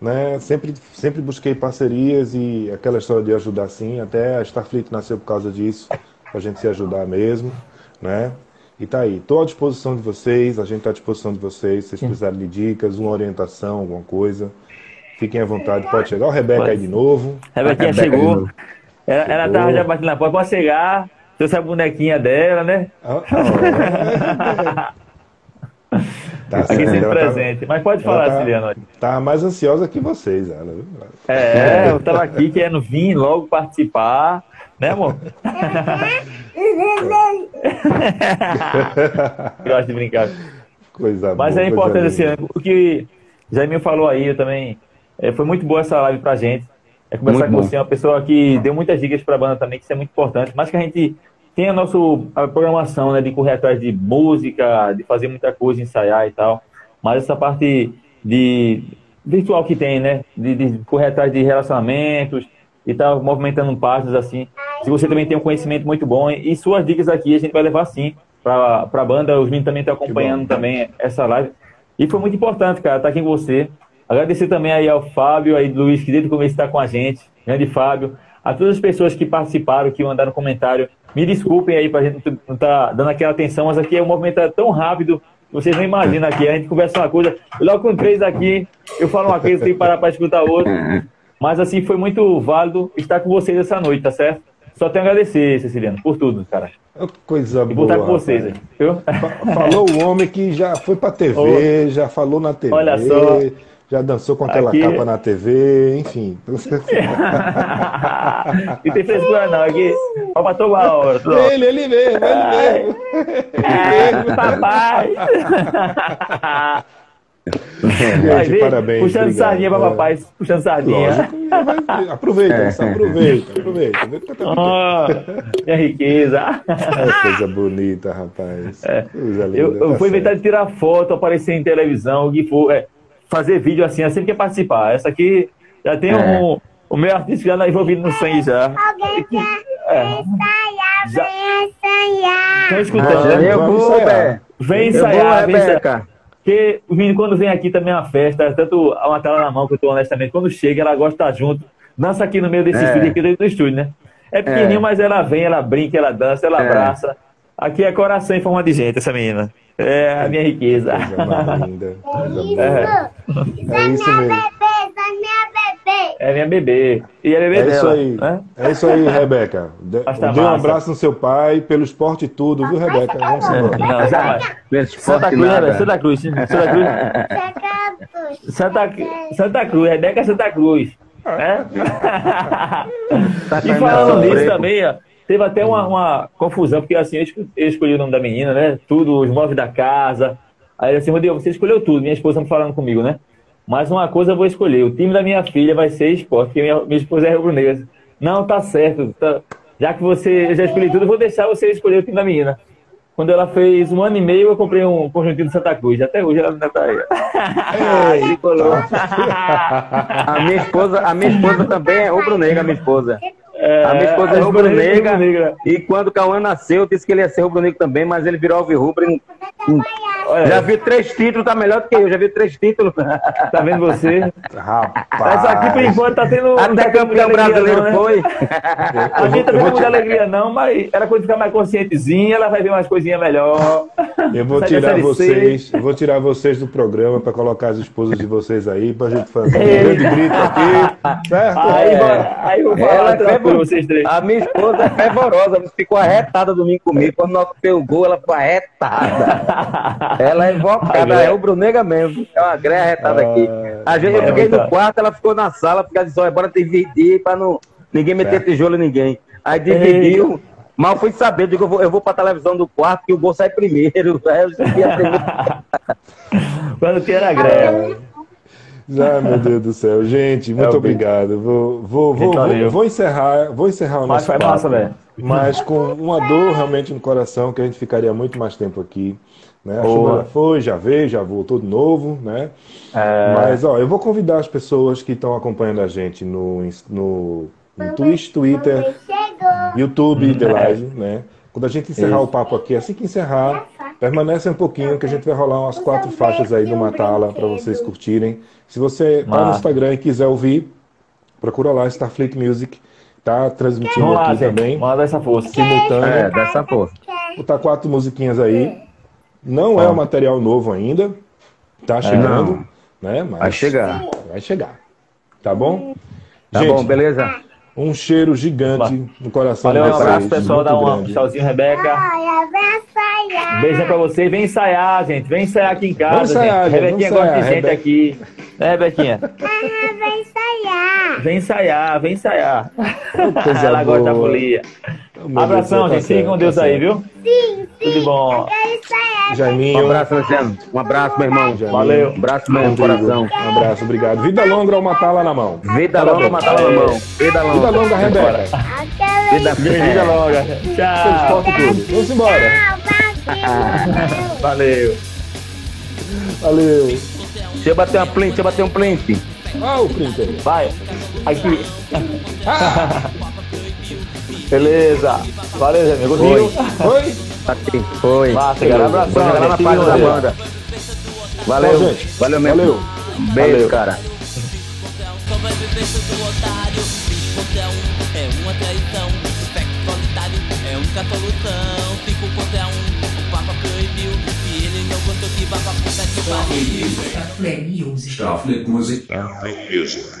né? Sempre, sempre busquei parcerias e aquela história de ajudar sim. Até a Starfleet nasceu por causa disso, pra gente se ajudar mesmo, né? E tá aí, estou à disposição de vocês, a gente está à disposição de vocês, se vocês precisarem de dicas, uma orientação, alguma coisa, fiquem à vontade, pode chegar. O Rebeca aí de novo. Rebequinha de chegou. novo. Ela, ela Chegou. tava já batendo na porta. Pode chegar. Trouxe a bonequinha dela, né? Ah, ah, tá Aqui sempre ela tá- presente. Mas pode falar, tá- Ciliano. Tá mais ansiosa que vocês, ela. viu? É, eu tava aqui querendo vir logo participar. Né, amor? Gosto de brincar. Coisa Mas boa, é importante ano. O que Jaime falou aí, eu também. é, foi muito boa essa live pra gente. É conversar Muito com bom. você, uma pessoa que deu muitas dicas pra banda também, que isso é muito importante. Mas que a gente tem a nossa a programação, né? De correr atrás de música, de fazer muita coisa, ensaiar e tal. Mas essa parte de virtual que tem, né? De, de correr atrás de relacionamentos e tal, movimentando páginas assim. Se você também tem um conhecimento muito bom e suas dicas aqui a gente vai levar sim para a banda. Os meninos também estão acompanhando também essa live. E foi muito importante, cara, estar aqui com você. Agradecer também aí ao Fábio, aí Luiz, que desde o começo está com a gente. Grande Fábio. A todas as pessoas que participaram, que mandaram comentário. Me desculpem aí pra gente não estar tá dando aquela atenção, mas aqui é um movimento tão rápido vocês não imaginam aqui. A gente conversa uma coisa, logo com três aqui, eu falo uma coisa, tem que parar para escutar outra. Mas assim, foi muito válido estar com vocês essa noite, tá certo? Só tenho a agradecer, Ceciliano, por tudo, cara. Coisa E boa. por estar com vocês, aí, viu? Fa- Falou o homem que já foi pra TV, já falou na TV, Olha só. Já dançou com aquela Aqui- capa na TV, enfim. Não tem frescura não, aqui. Ó, pra hora. toda hora. ele, ele mesmo, ele mesmo. É, papai! Gente, ver, parabéns. Puxando obrigado. sardinha pra É, papai, puxando sardinha. Lógico, aproveita, só aproveita, aproveita. Que tá Ó, minha riqueza. É coisa bonita, rapaz. Coisa linda. Eu, eu tá fui inventar certo. de tirar foto, aparecer em televisão, o que for, é, fazer vídeo assim, eu sempre quer participar. Essa aqui já tem É. um, o meu artista já envolvido no sangue já. Alguém quer É, ensaiar, Já- vem ensaiar. estão escutando, Ah, né? eu vou, ensaiar. Vem vou, ensaiar, vem ensaiar. Porque os meninos, quando vem aqui também é uma festa, tanto a uma tela na mão, que eu tô honestamente, quando chega, ela gosta de estar junto, dança aqui no meio desse É. estúdio, aqui dentro do estúdio, né? É pequenininho, É. mas ela vem, ela brinca, ela dança, ela É. abraça. Aqui é coração em forma de gente, essa menina. É a minha riqueza. Linda. Boa. Isso É é isso minha mesmo. é minha bebê. É minha bebê. E é bebê É dela. isso aí. Né? É isso aí, Rebeca. Dê, tá dê um massa. abraço no seu pai, pelo esporte e tudo, viu, Rebeca? Vamos embora. Não, jamais. Santa Cruz, nada. Santa Cruz. Santa Cruz. Santa, Santa Cruz, Rebeca Santa Cruz. Né? Tá E falando nisso também, ó, teve até uma, uma confusão, porque assim, eu esco- eu escolhi o nome da menina, né? Tudo, os móveis da casa. Aí assim, Rodrigo, você escolheu tudo, minha esposa falando comigo, né? Mas uma coisa eu vou escolher, o time da minha filha vai ser esporte, porque minha, minha esposa é rubro-negra. Não, tá certo. tá- já que você eu já escolhi tudo, eu vou deixar você escolher o time da menina. Quando ela fez um ano e meio, eu comprei um conjuntinho de Santa Cruz. Até hoje ela ainda tá aí. Ai. A minha esposa, a minha esposa também é rubro-negra, a minha esposa. É, A minha esposa é a rubro-negra. rubro-negra. E quando o Cauã nasceu, eu disse que ele ia ser rubro-negro também, mas ele virou alvirrubro. e não- Já viu três títulos, tá melhor do que eu. Já viu três títulos. tá vendo você? Rapaz. Essa aqui, por enquanto, tá tendo. não tá Até campeão alegria, brasileiro não, né? foi. A gente também não tem muita alegria, não, mas ela quando ficar mais conscientezinha, ela vai ver umas coisinhas melhor. Eu vou Sai tirar vocês, eu vou tirar vocês do programa para colocar as esposas de vocês aí, pra gente fazer um grande grito aqui, certo? Aí, É. bora- aí eu vou falar é fervorosa. vocês três. A minha esposa é fervorosa, ficou arretada domingo comigo. Quando nós gol, ela ficou arretada. Ela é invocada, Agré. é rubro-negra mesmo. É uma gré arretada aqui. A gente, eu é fiquei muita- no quarto, ela ficou na sala, porque ela disse, olha, bora dividir pra não, ninguém meter tijolo em ninguém. Aí dividiu. Mal fui saber, eu digo, eu vou, eu vou pra televisão do quarto que o gol sai primeiro. Aí eu. Quando tinha na greve. Ah, meu Deus do céu. Gente, muito É, o obrigado. Vou, vou, vou, vou, vou encerrar, vou encerrar o Mas nosso foi papo, massa, velho. Mas com uma dor realmente no coração, que a gente ficaria muito mais tempo aqui. Né? A Boa. chuva foi, já veio, já voltou de novo, né? É, Mas, ó, eu vou convidar as pessoas que estão acompanhando a gente no, no, no Twitch, Twitter. YouTube de live, né? Quando a gente encerrar Isso. o papo aqui, assim que encerrar, permanece um pouquinho que a gente vai rolar umas quatro faixas aí do Matala para vocês curtirem. Se você tá no. Instagram e quiser ouvir, procura lá Starfleet Music, tá transmitindo lá, aqui gente. também, dar essa força. simultâneo. É, dessa força. Botar quatro musiquinhas aí. Não é um material novo ainda, tá chegando, né? Mas Vai chegar. Vai chegar. Tá bom? Tá Gente, bom, beleza? um cheiro gigante no coração Valeu, de um abraço, pessoal. Dá um tchauzinho, Rebeca. Beijão pra vocês. Vem ensaiar, gente. Vem ensaiar aqui em casa. Ensaiar, gente. Rebequinha gosta de gente aqui. Né, Rebequinha? Ah, vem ensaiar. Vem ensaiar, vem ensaiar. Coisa Ela gosta da folia. Meu Abração, Deus, tá gente. Fiquem com Deus tá aí, viu? Sim, Tudo sim. bom. Quero ensaiar. Um Jaiminho, abraço, Luciano. Um abraço, meu irmão. Jaiminho. Valeu. Um abraço Rodrigo, coração. Um abraço, obrigado. Vida longa ao matá-la na mão. Vida longa, matá-la na mão. Vida Vida longa. longa, Rebeca. Vida Vida longa. Tchau. Tudo. Vamos embora. Valeu. Valeu. Deixa eu bater uma plint, deixa eu bater um plint. Ah, o printer. Vai. Aqui. Beleza. Valeu, Zé. Meu Oi. Oi? Tá Aqui. Foi. Massa, galera. Abração. Lá na página da Valeu. banda. Valeu. Gente. Valeu mesmo. Valeu. Beijo, Valeu. cara. Só vai viver do otário Contra é uma traição Sexo solitário é a única solução Fico Starfleet Music. Starfleet Music.